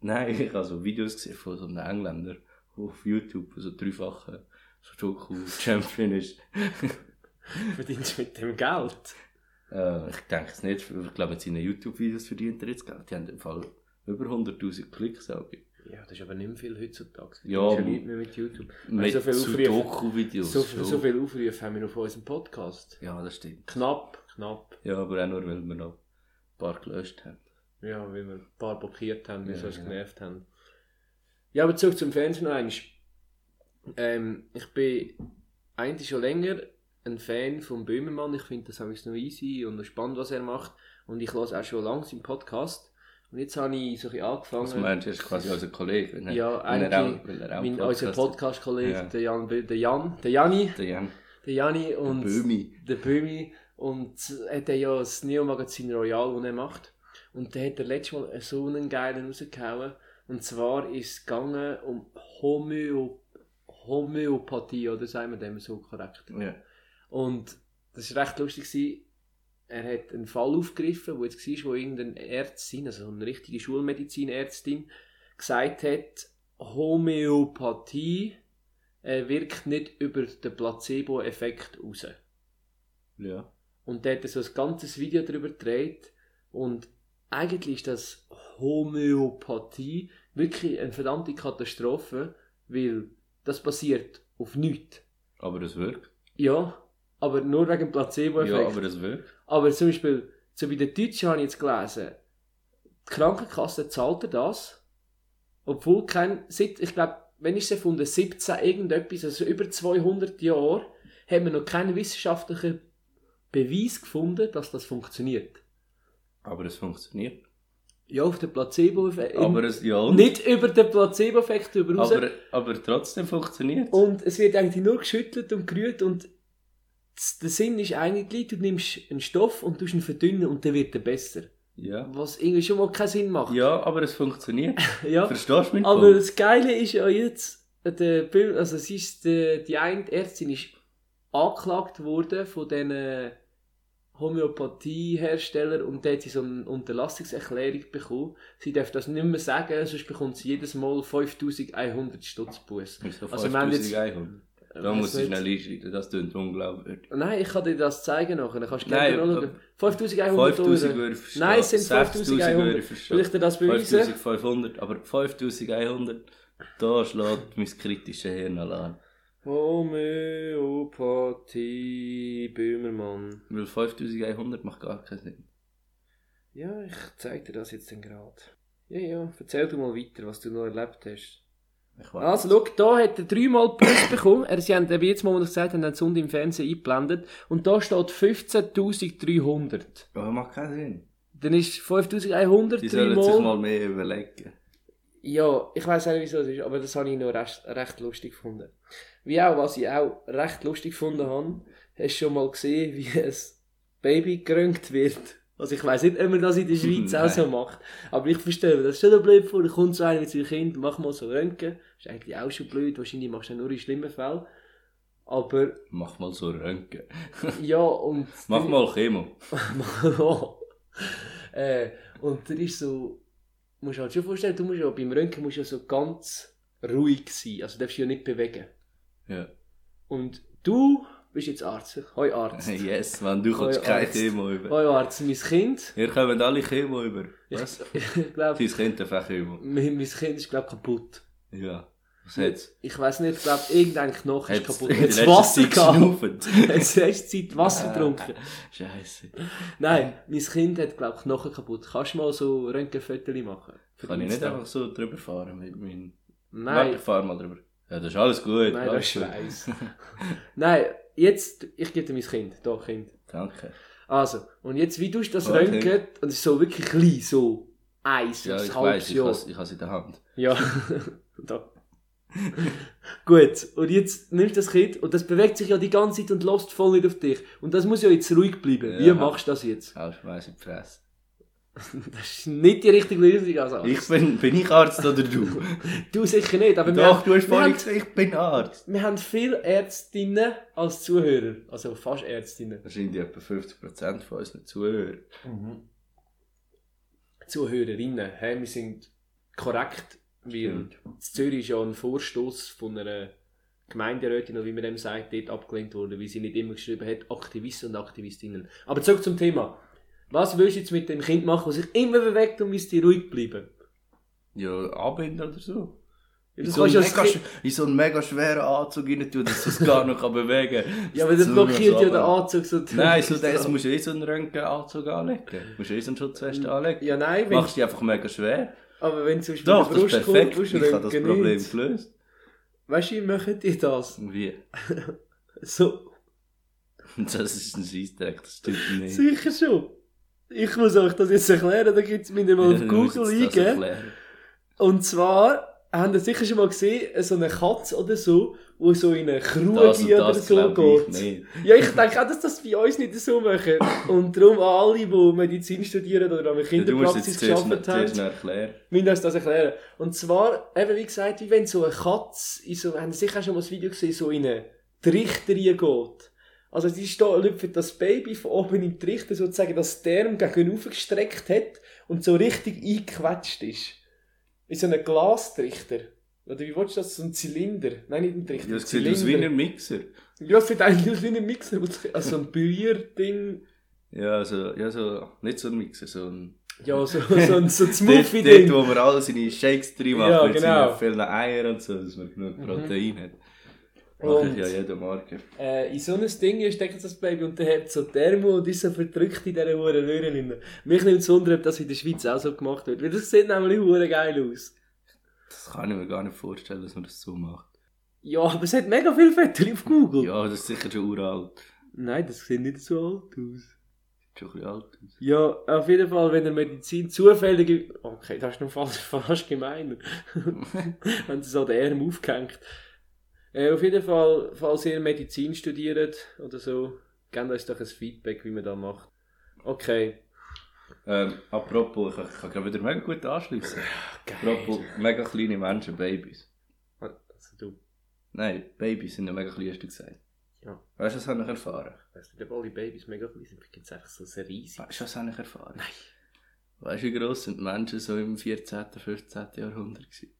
Nein, ich habe so Videos gesehen von so einem Engländer auf YouTube, so dreifache Sudoku-Champion ist. Verdienst du mit dem Geld? Äh, ich denke es nicht. Ich glaube, in seinen YouTube-Videos verdient er jetzt Geld. Die haben im Fall über 100.000 Klicks, sage ich. Ja, das ist aber nicht mehr viel heutzutage. Es Ja, Leute mehr mit YouTube. Mit so viel Sudoku-Videos. so, schon. so viele Aufrufe haben wir noch auf unserem Podcast. Ja, das stimmt. Knapp, knapp. Ja, aber auch nur, weil wir noch ein paar gelöscht haben. Ja, weil wir ein paar blockiert haben, weil Ja, sie uns ja. genervt haben. Ja, aber zurück zum Fernsehen noch einmal. Ähm, ich bin eigentlich schon länger ein Fan von Böhmermann. Ich finde das eigentlich noch easy und noch spannend, was er macht. Und ich höre auch schon lange seinen Podcast. Und jetzt habe ich so ein bisschen angefangen. Was meinst du, er ist quasi unser Kollege? Wenn er, Ja, er eigentlich auch, weil er auch mein, einen unser. Podcast-Kollege, Ja. der Jan, der Jan, der Jani, Der Jan der Jani und Böhmi. der Böhmi und er hat ja das Neo-Magazin Royal, das er macht. Und der hat er letztes Mal so einen geilen rausgehauen. Und zwar ist es gegangen um Homö Homöopathie, oder sagen wir dem so korrekt. Ja. Und das war recht lustig. Gewesen. Er hat einen Fall aufgegriffen, wo jetzt war, wo irgendeine Ärztin, also eine richtige Schulmedizinärztin, gesagt hat, Homöopathie äh, wirkt nicht über den Placebo-Effekt raus. Ja. Und der hat so ein ganzes Video darüber gedreht. Und eigentlich ist das Homöopathie wirklich eine verdammte Katastrophe, weil das basiert auf nichts. Aber es wirkt. Ja, aber nur wegen dem Placebo-Effekt. Ja, aber es wirkt. Aber zum Beispiel, so bei den Deutschen habe ich jetzt gelesen, die Krankenkasse zahlt er das, obwohl kein, seit, ich glaube, wenn ich es erfunden, 17 irgendetwas, also über 200 Jahre, haben wir noch keinen wissenschaftlichen Beweis gefunden, dass das funktioniert. Aber es funktioniert. Ja, auf den Placebo-Effekt. Aber es, ja, und? Nicht über den Placebo-Effekt drüber aber, aber trotzdem funktioniert Und es wird eigentlich nur geschüttelt und gerührt und der Sinn ist eigentlich, du nimmst einen Stoff und tust ihn verdünnen und dann wird er besser. Ja. Was irgendwie schon mal keinen Sinn macht. Ja, aber es funktioniert. Ja. Verstehst du mich? Aber das Geile ist ja jetzt, der also es ist, die, die eine Ärztin ist angeklagt worden von diesen Homöopathieherstellern und da hat sie so eine Unterlassungserklärung bekommen. Sie darf das nicht mehr sagen, sonst bekommt sie jedes Mal 5100 Stutz Buß. Also wir haben jetzt- 5100? Da muss ich nicht. schnell einschreiten, das klingt unglaubwürdig. Nein, ich kann dir das zeigen nachher, dann kannst du Nein, gerne anschauen. 5100 5000 Euro. würde verstehen. Nein, es sind 6000 würde 5100. ich verstehen. Will ich dir das beweisen? 5500, aber 5100, da schlägt mein kritisches Hirn Alarm. Homöopathie, Böhmermann. Weil 5100 macht gar keinen Sinn. Ja, ich zeig dir das jetzt dann gerade. Ja, ja, erzähl du mal weiter, was du noch erlebt hast. Ich weiß. Also, schau, da hat er dreimal Plus bekommen. Er, sie haben eben jetzt mal, ich gesagt habe, den Sonntag im Fernsehen eingeblendet. Und da steht 15.300. Aber macht keinen Sinn. Dann ist 5.100 Die sollen sich mal mehr überlegen. Ja, ich weiß nicht, wieso das ist, aber das habe ich noch recht, recht lustig gefunden. Wie auch, was ich auch recht lustig gefunden habe, hast du schon mal gesehen, wie ein Baby gerönt wird. Also ich weiß nicht, ob man das in der Schweiz auch so macht. Aber ich verstehe das schon noch blöd vor. Da kommt so einer mit seinem Kind, mach mal so Röntgen. Ist eigentlich auch schon blöd. Wahrscheinlich machst du nur in schlimmen Fällen. Aber, Mach mal so Röntgen. ja, und... Mach mal Chemo. äh, und dann ist so, musst du halt schon vorstellen, du musst ja beim Röntgen musst du ja so ganz ruhig sein, also darfst du ja nicht bewegen. Ja. Und du bist jetzt Arzt. Hoi Arzt. Yes, man, du kommst Hoi, kein Arzt. Chemo über. Hoi Arzt, mein Kind. Hier kommen alle Chemo über. Was? Ich glaube, Dein Kind darf auch Chemo. mein, mein Kind ist glaub, kaputt. Ja. Was hat's? Ich weiß nicht, ich glaube, irgendein Knochen ist kaputt. Jetzt Wasser gehabt. Jetzt letzte Zeit Wasser getrunken. Scheiße. Nein, mein Kind hat, glaube ich, Knochen kaputt. Kannst du mal so Röntgenfotos machen? Kann ich nicht einfach so drüber fahren mit meinem... Nein. Warte, fahr mal drüber. Ja, das ist alles gut. Nein, alles das ist gut. Nein, jetzt, ich gebe dir mein Kind. Da, Kind. Danke. Also, und jetzt, wie tust du das Okay. röntgen? Und es ist so wirklich klein, so eins, Ja, ich weiß, ich Jahr. habe ich has in der Hand. Ja, da. Gut, und jetzt nimmst du das Kind und das bewegt sich ja die ganze Zeit und lässt voll nicht auf dich. Und das muss ja jetzt ruhig bleiben. Wie Ja. machst du das jetzt? Haust Schweiß in die Fresse. Das ist nicht die richtige Lösung als Arzt. Ich bin, bin ich Arzt oder du? Du sicher nicht, aber wir Doch, haben, du hast wir, vorhin haben, gesagt, ich bin Arzt. wir haben viele Ärztinnen als Zuhörer. Also fast Ärztinnen. Wahrscheinlich etwa 50% von unseren Zuhörern. Zuhörerinnen. Hey, wir sind korrekt, weil Zürich ist ja ein Vorstoß von einer Gemeinderätin, oder wie man dem sagt, dort abgelehnt worden, weil sie nicht immer geschrieben hat, Aktivisten und Aktivistinnen. Aber zurück zum Thema. Was willst du jetzt mit dem Kind machen, das sich immer bewegt und müsste ruhig bleiben? Ja, anbinden oder so. Ja, In so, mega, in so einen mega schweren Anzug rein tun, dass du es gar nicht kann bewegen kann. ja, aber das blockiert ja den Anzug so. Nein, so, das musst du eh so einen Röntgenanzug anlegen. Du musst eh so einen Schutzweste anlegen. Ja, nein, Machst du einfach mega schwer. aber wenn zum Beispiel Doch, die das ist Brust perfekt. kommt, Ich habe das Problem nicht. gelöst. Weißt du, wie machen die das? Wie? So, Das ist ein Scheissdreck, das stimmt nicht. sicher schon. Ich muss euch das jetzt erklären, da gibt es mir mal auf Google eingeben. Und zwar, haben ihr sicher schon mal gesehen, so eine Katze oder so, wo so in eine Kruge oder so geht. Ja, ich denke auch, dass das bei uns nicht so machen. Und darum alle, die Medizin studieren oder an einer Kinderpraxis gearbeitet haben, müssen uns das erklären. Und zwar, eben wie gesagt, wie wenn so eine Katze, in so, haben Sie sicher schon mal das Video gesehen, so in eine Trichter geht. Also steht, lüpft das Baby von oben den Trichter sozusagen das Term gegenüber gestreckt hat und so richtig eingequetscht ist. In so einem Glastrichter. Oder wie willst du das? So ein Zylinder? Nein, nicht ein Trichter. Ja, es sieht aus wie ein Mixer. Ja, es sieht eigentlich aus wie ein Mixer. Also ein Brührding. Ja, also, ja, so, nicht so ein Mixer, so ein... Ja, so, so ein, so ein Dort, dort, Smoothie-Ding. wo man alle seine Shakes drin macht, Ja, mit genau. seinen vielen Eiern und so, dass man genug Mhm. Protein hat. Und- ja jeden Morgen. Äh, in so ein Ding steckt das Baby und der hat so Thermo und ist so verdrückt in dieser Huren Röhren drin. Mich nimmt es wunder, ob das in der Schweiz auch so gemacht wird. Weil das sieht nämlich Huren geil aus. Das kann ich mir gar nicht vorstellen, dass man das so macht. Ja, aber es hat mega viele Fotos auf Google. Ja, das ist sicher schon uralt. Nein, das sieht nicht so alt aus. Sieht schon ein bisschen alt aus. Ja, auf jeden Fall, wenn der Medizin zufällig... Okay, das ist noch fast, fast gemeiner. wenn sie so den Arm aufgehängt. Äh, auf jeden Fall, falls ihr Medizin studiert oder so, gebt uns doch ein Feedback, wie man das macht. Okay. Ähm, apropos, ich, ich kann gerade wieder mega gut anschließen. Apropos, mega kleine Menschen, Babys. Also du, Nein, Babys sind ja mega klein, hast du gesagt. Ja. Weißt du, was habe ich erfahren? weißt du, ob alle Babys mega klein sind? Gibt es einfach so sehr riesig. Weißt du, was habe ich erfahren? Nein. Weißt du, wie gross sind die Menschen so im 14., 15. Jahrhundert gewesen?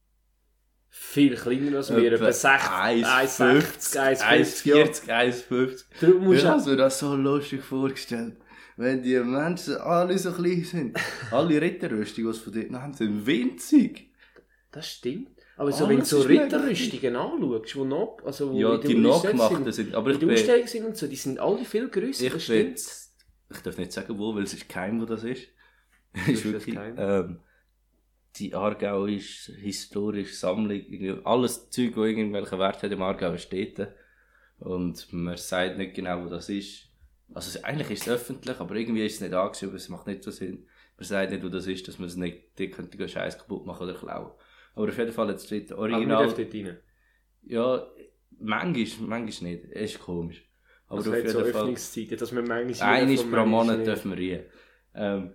Viel kleiner als wir, etwa 60, 1,60, 1,50. 1,40, 1,50. Darum musst Ich du habe mir das so lustig vorgestellt. Wenn die Menschen alle so klein sind. alle Ritterrüstungen, die es von dort haben, sind winzig. Das stimmt. Aber so, wenn du so ist Ritterrüstungen anschaust, wo noch, also wo Ja, die Universität nachgemachten sind. Aber ich bin, Ausstellung sind und so, die sind alle viel grösser, ich das bin, stimmt. jetzt- ich darf nicht sagen wo, weil es ist kein, wo das ist. ist ist das wirklich, geheim? ähm, die Aargau ist historische Sammlung, alles Zeug, das irgendwelchen Wert hat im Aargau, steht da. Und man sagt nicht genau, wo das ist. Also eigentlich ist es öffentlich, aber irgendwie ist es nicht angeschrieben, es macht nicht so Sinn. Man sagt nicht, wo das ist, dass man es nicht, die könnte Scheiß kaputt machen oder klauen. Aber auf jeden Fall, jetzt steht Aber original. dürfen dort rein. Ja, manchmal, manchmal nicht. Es ist komisch. Aber Also auf hat so jeden Fall. Öffnungszeiten, dass wir manchmal... Einmal pro Monat dürfen wir rein. Ähm,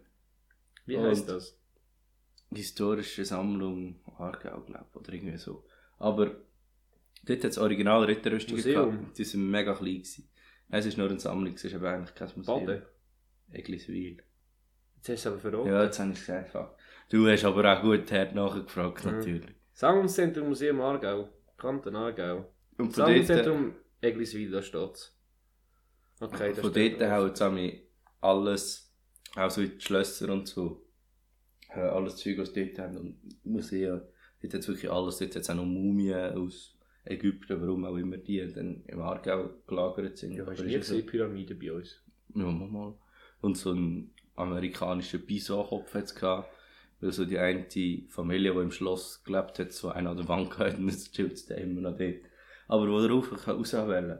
Wie heisst das? Historische Sammlung Aargau, glaube ich, oder irgendwie so. Aber dort hat es original Ritterrüstungen gehabt. Die sind mega klein gewesen. Es ist nur eine Sammlung, es ist aber eigentlich kein Museum. Baden? Egliswil. Jetzt hast du es aber verraten. Ja, jetzt habe ich es gesagt. Du hast aber auch gut hart nachgefragt, Mhm. natürlich. Sammlungszentrum Museum Aargau. Kanton Aargau. Und von dort, Sammlungszentrum Egliswil, da steht's. Okay, da von steht dort hauen zusammen alles, auch so in die Schlösser und so, alles Zeug, was dort haben und Museen. Dort hat es wirklich alles. Dort hat es auch noch Mumien aus Ägypten, warum auch immer die dann im Aargau gelagert sind. Ja, hast du nie gesehen, Pyramiden bei uns? Ja, mal, mal. Und so einen amerikanischen Bison-Kopf hat es gehabt. Weil so die eine Familie, die im Schloss gelebt hat, so einer an der Wand gehabt und jetzt chillt der immer noch dort. Aber wo er rauf kann auswählen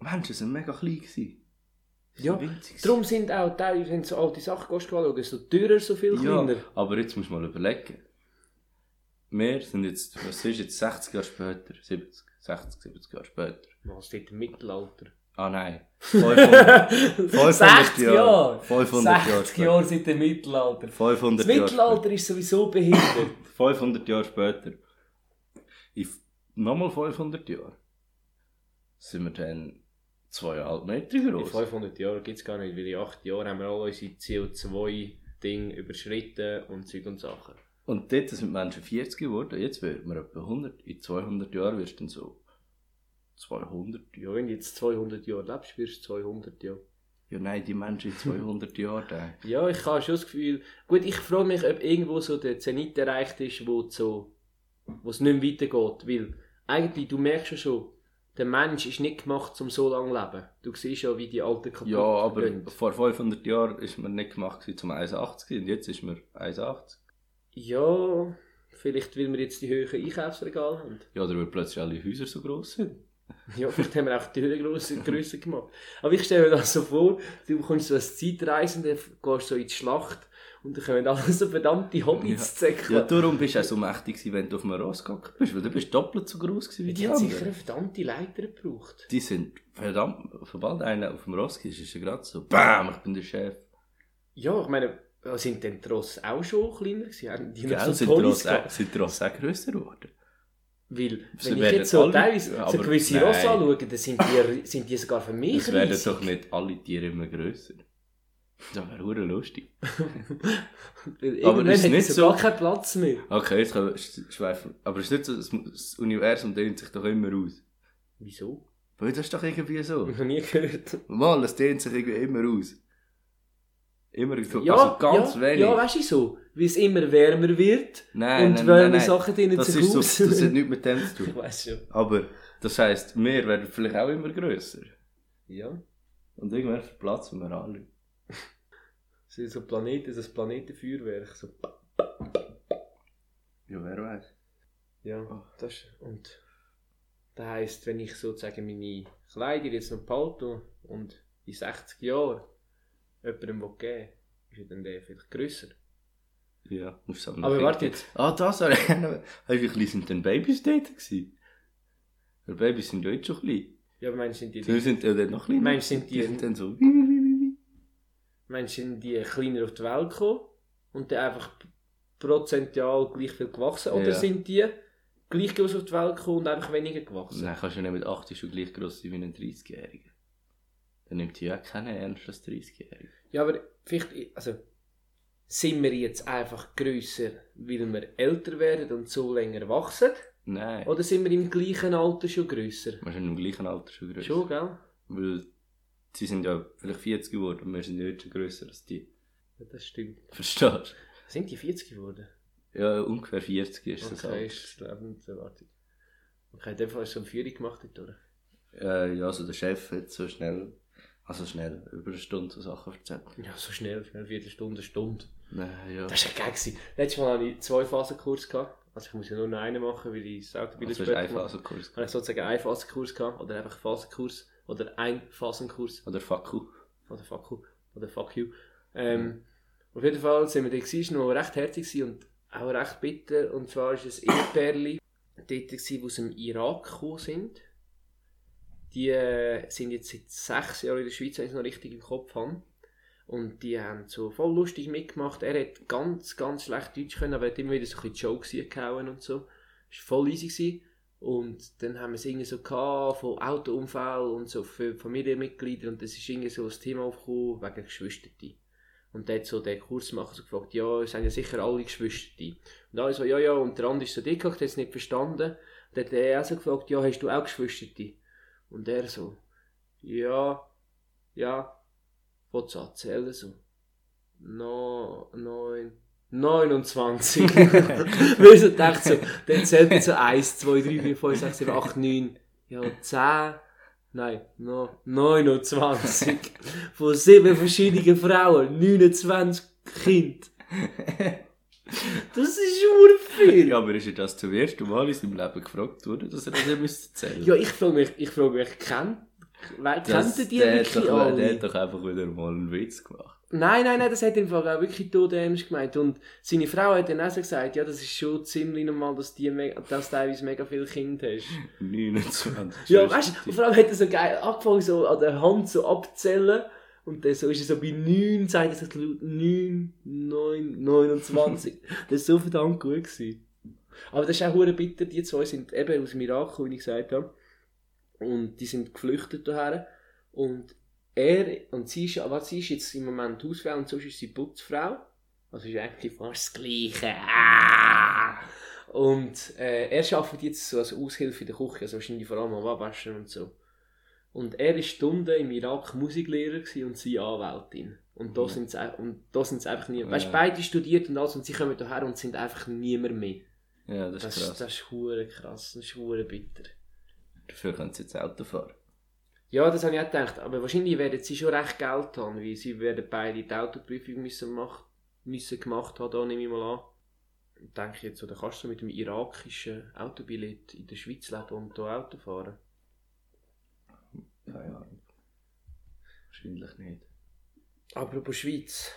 Menschen sind mega klein gewesen. Ja, Darum sind auch wenn du so alte Sachen anschauen, so teurer, so viel Ja, kleiner. aber jetzt musst du mal überlegen. Wir sind jetzt, was ist jetzt 60 Jahre später? 70, 60, 70 Jahre später. Was steht im Mittelalter? Ah nein. 500, 500 60 Jahre. Jahre! 500 Jahre 60 später. Jahre seit dem Mittelalter. 500 Das Jahre Mittelalter ist sowieso behindert. später. 500 Jahre später. In nochmal 500 Jahre. Sind wir dann zweieinhalb Meter In groß. 500 Jahren gibt es gar nicht, weil in 8 Jahren haben wir alle unsere CO2-Dinge überschritten und Zeug und Sachen. Und dort sind Menschen 40 geworden. Jetzt wird man etwa 100. In 200 Jahren wirst du dann so 200 Ja, wenn du jetzt 200 Jahre lebst, wirst du 200 Jahre. Ja, nein, die Menschen in 200 Jahren. da. Ja, ich habe schon das Gefühl, gut, ich frage mich, ob irgendwo so der Zenit erreicht ist, wo es so, wo es nicht mehr weitergeht, weil eigentlich, du merkst ja schon, der Mensch ist nicht gemacht, um so lange zu leben. Du siehst ja, wie die Alten kaputt Ja, aber gehen. vor 500 Jahren ist man nicht gemacht zum 1,80 und jetzt ist man 1,80. Ja, vielleicht, weil wir jetzt die höheren Einkaufsregale haben. Ja, oder weil plötzlich alle Häuser so gross sind. Ja, vielleicht haben wir auch die Höhe grösser, gemacht. Aber ich stelle mir das so vor, du kommst so als Zeitreisender, gehst so in die Schlacht und dann kommen alle so verdammte Hobbits zu säckeln. Ja, darum bist du auch so mächtig gewesen, wenn du auf einem Ross gehockt bist, weil du bist doppelt so gross gewesen wie die, die haben sicher anderen. eine verdammte Leiter gebraucht. Die sind verdammt, sobald einer auf dem Ross ist, ist er gerade so, BAM, ich bin der Chef. Ja, ich meine, sind denn die Ross auch schon kleiner gewesen? Haben die Gell, so sind die Ross auch- sind die Ross auch grösser geworden? Weil, Sie wenn ich jetzt so alle- teilweise so gewisse nein. Ross anschaue, dann sind die, sind die sogar für mich Es werden doch nicht alle Tiere immer grösser. Das wäre hure lustig. Weil Aber irgendwann ist nicht es so- gar keinen Platz mehr. Okay, jetzt können wir sch- schweifen. Aber es ist nicht so, das, Universum dehnt sich doch immer aus. Wieso? Weil das ist doch irgendwie so. Ich noch nie gehört. Mal, es dehnt sich irgendwie immer aus. Immer so, Ja, also ganz ja, wenig. Ja, weißt du so? Weil es immer wärmer wird nein, und nein, wärme nein, nein. Sachen Das, sich ist so, das hat nichts mit dem zu ich tun. weiß schon. Aber das heisst, wir werden vielleicht auch immer grösser. Ja. Und irgendwann verplatzen wir alle. Es sind so Planeten, das Planetenfeuerwerk. So. Ja, wer weiß. Ja, das ist- und das heisst, wenn ich sozusagen meine Kleider jetzt noch behalte und in 60 Jahren jemandem will geben ist ja dann der vielleicht grösser. Ja, musst du Aber warte jetzt. Ah, das war Wie klein sind denn Babys dort gewesen? Weil Babys sind ja jetzt schon klein. Ja, aber meinst du, sind die, Sie sind ja dann noch kleiner. Meinst du, sind die- sind dann so du, sind die kleiner auf die Welt gekommen und dann einfach prozentual gleich viel gewachsen? Oder Ja. sind die gleich groß auf die Welt gekommen und einfach weniger gewachsen? Nein, kannst du nicht mit 80 schon gleich gross sein wie ein 30-Jähriger. Dann nimmt die ja keinen ernst als 30-Jähriger. Ja, aber vielleicht, also, sind wir jetzt einfach grösser, weil wir älter werden und so länger wachsen? Nein. Oder sind wir im gleichen Alter schon grösser? Wir sind im gleichen Alter schon grösser. Schon, gell? Weil sie sind ja vielleicht 40 geworden und wir sind ja jetzt schon grösser als die. Ja, das stimmt. Verstehst du? Sind die 40 geworden? Ja, ungefähr 40 ist das Okay, Alter. ist Lebenserwartung. Okay, in dem Fall hast du so eine Führung gemacht dort, oder? Äh, ja, also der Chef hat so schnell, also schnell, über eine Stunde so Sachen erzählt. Ja, so schnell, schnell, Viertelstunde, eine Stunde. Nein, ja. Das war ja geil. gewesen. Letztes Mal hatte ich zwei Phasenkurs. Gehabt. Also ich muss ja nur noch einen machen, weil ich das Autobild Also ist ein Phasenkurs. Habe ich sozusagen einen Phasenkurs gehabt, oder einfach Phasenkurs, oder ein Phasenkurs, Oder Faku. oder fuck you, oder fuck you. Ähm, Auf jeden Fall sind wir da gewesen, noch recht herzig und auch recht bitter. Und zwar war es ein Ehepärli dort, gewesen, die aus dem Irak gekommen sind. Die äh, sind jetzt seit sechs Jahren in der Schweiz, wenn ich es noch richtig im Kopf habe. Und die haben so voll lustig mitgemacht. Er hat ganz, ganz schlecht Deutsch können, aber er hat immer wieder so ein bisschen Jokes gehauen und so. Das war voll easy. Gewesen. Und dann haben wir es irgendwie so gehabt, von Autounfall und so für Familienmitglieder. Und das ist irgendwie so das Thema aufgekommen, wegen Geschwister. Und dann hat so der Kursmacher so gefragt, ja, es sind ja sicher alle Geschwister. Und alle so, ja, ja, und der andere ist so dick, hat es nicht verstanden. Und dann hat er auch so gefragt, ja, hast du auch Geschwister? Und er so, ja, ja, was erzählen so? No, neun, 29. Weil so dachte so, dann zählt er so 1, 2, 3, 4, 5, 6, 7, 8, 9, ja, 10, nein, no, 29. Von sieben verschiedenen Frauen, 29 Kinder. Das ist nur viel. Ja, aber ist er das zum ersten Mal in seinem Leben gefragt worden, dass er das nicht müsste Ja, ich frage mich, ich frage mich, kennt, kennt ihr die wirklich alle? Der hat doch einfach wieder mal einen Witz gemacht. Nein, nein, nein, das hat er im Fall auch wirklich tot ernst gemeint. Und seine Frau hat dann auch so gesagt, ja, das ist schon ziemlich normal, dass du dass du teilweise mega viele Kinder hast. 29. Ja, weißt du, vor allem hat er so geil angefangen, so an der Hand so abzuzählen. Und dann so ist er so bei 9, sagt er so laut 9, 9, 29. das war so verdammt gut. Gewesen. Aber das ist auch hure bitter. Die zwei sind eben aus dem Irak, wie ich gesagt habe. Und die sind geflüchtet daher. Und er und sie ist, aber sie ist jetzt im Moment Hausfrau und sonst ist sie Putzfrau. Also ist eigentlich fast das Gleiche. Ah! Und äh, er arbeitet jetzt so als Aushilfe in der Küche, also wahrscheinlich vor allem am Abwaschen und so. Und er war Stunden im Irak Musiklehrer und sie Anwältin. Und da Mhm. sind sie einfach nie. Weißt du, Ja. beide studiert und alles und sie kommen hierher und sind einfach niemand mehr. Ja, das ist Das, krass. das ist hure krass, das ist hure bitter. Dafür können sie jetzt Auto fahren. Ja, das habe ich auch gedacht. Aber wahrscheinlich werden sie schon recht Geld haben, weil sie werden beide die Autoprüfung müssen, mach, müssen gemacht haben, da nehme ich mal an. Ich denke jetzt, oder kannst du mit dem irakischen Autobillett in der Schweiz leben und hier Auto fahren? Keine Ahnung. Wahrscheinlich nicht. Apropos Schweiz.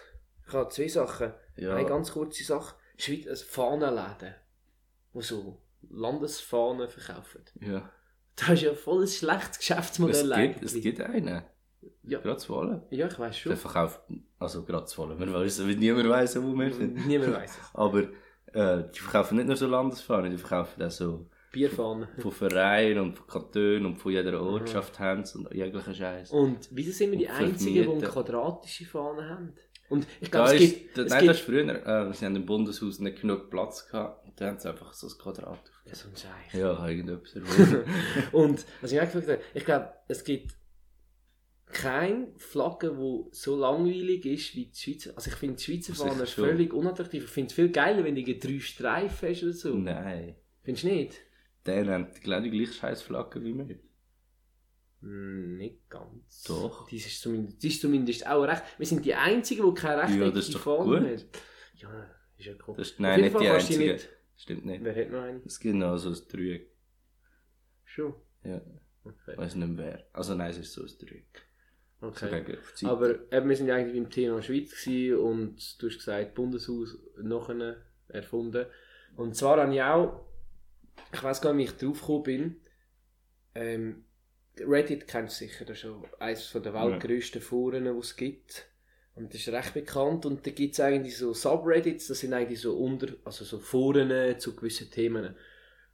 Ich habe zwei Sachen. Ja, Eine ganz kurze Sache. Schweiz, ein Fahnenläden, wo so Landesfahnen verkaufen. ja. Das ist ja voll ein schlechtes Geschäftsmodell Es gibt, es gibt einen. Ja. Gerade zu Wollen. Ja, ich weiß Der schon. verkauft, also gerade zu Wollen. Man weiß, niemand weiß, wo wir sind. Niemand weiß es. Aber äh, die verkaufen nicht nur so Landesfahnen, die verkaufen auch so Bierfahnen. von Vereinen und von Kantonen und von jeder Mhm. Ortschaft haben sie und jeglichen Scheiß. Und wieso sind wir die Einzigen, die eine quadratische Fahne haben? Und ich glaube, es gibt... da, es nein, gibt das ist früher. Äh, sie haben im Bundeshaus nicht genug Platz gehabt. Und dann haben sie einfach so ein Quadrat Ja, so ein Scheich. Ja, irgendetwas. Und was ich auch gefragt habe, ich glaube, es gibt keine Flagge, die so langweilig ist wie die Schweizer. Also ich finde die Schweizer Fahne völlig unattraktiv. Ich finde es viel geiler, wenn du drei Streifen hast oder so. Nein. Findest du nicht? Der nennt genau die gleiche Scheißflagge wie wir. Hm, nicht ganz. Doch. Die ist, zumindest, die ist zumindest auch recht. Wir sind die Einzigen, die keine Ja, rechteckige das ist doch Fahne gut. haben. Ja, ist ja cool. Das ist, nein, nicht die Fall kannst du einzige. Nicht. Stimmt nicht. Wer hat noch eine? Es gibt noch so ein Dreieck. Schon. Ja, Okay. weiß nicht mehr wer. Also nein, es ist so ein Dreieck. Okay. Aber eben, wir sind ja eigentlich beim Thema Schweiz und du hast gesagt, Bundeshaus nachher erfunden. Und zwar habe ich auch, ich weiß gar nicht, wie ich drauf gekommen bin, ähm, Reddit kennst du sicher, das ist schon eines von der weltgrößten Foren, die es gibt. Und das ist recht bekannt. Und da gibt es eigentlich so Subreddits, das sind eigentlich so unter, also so Foren zu gewissen Themen.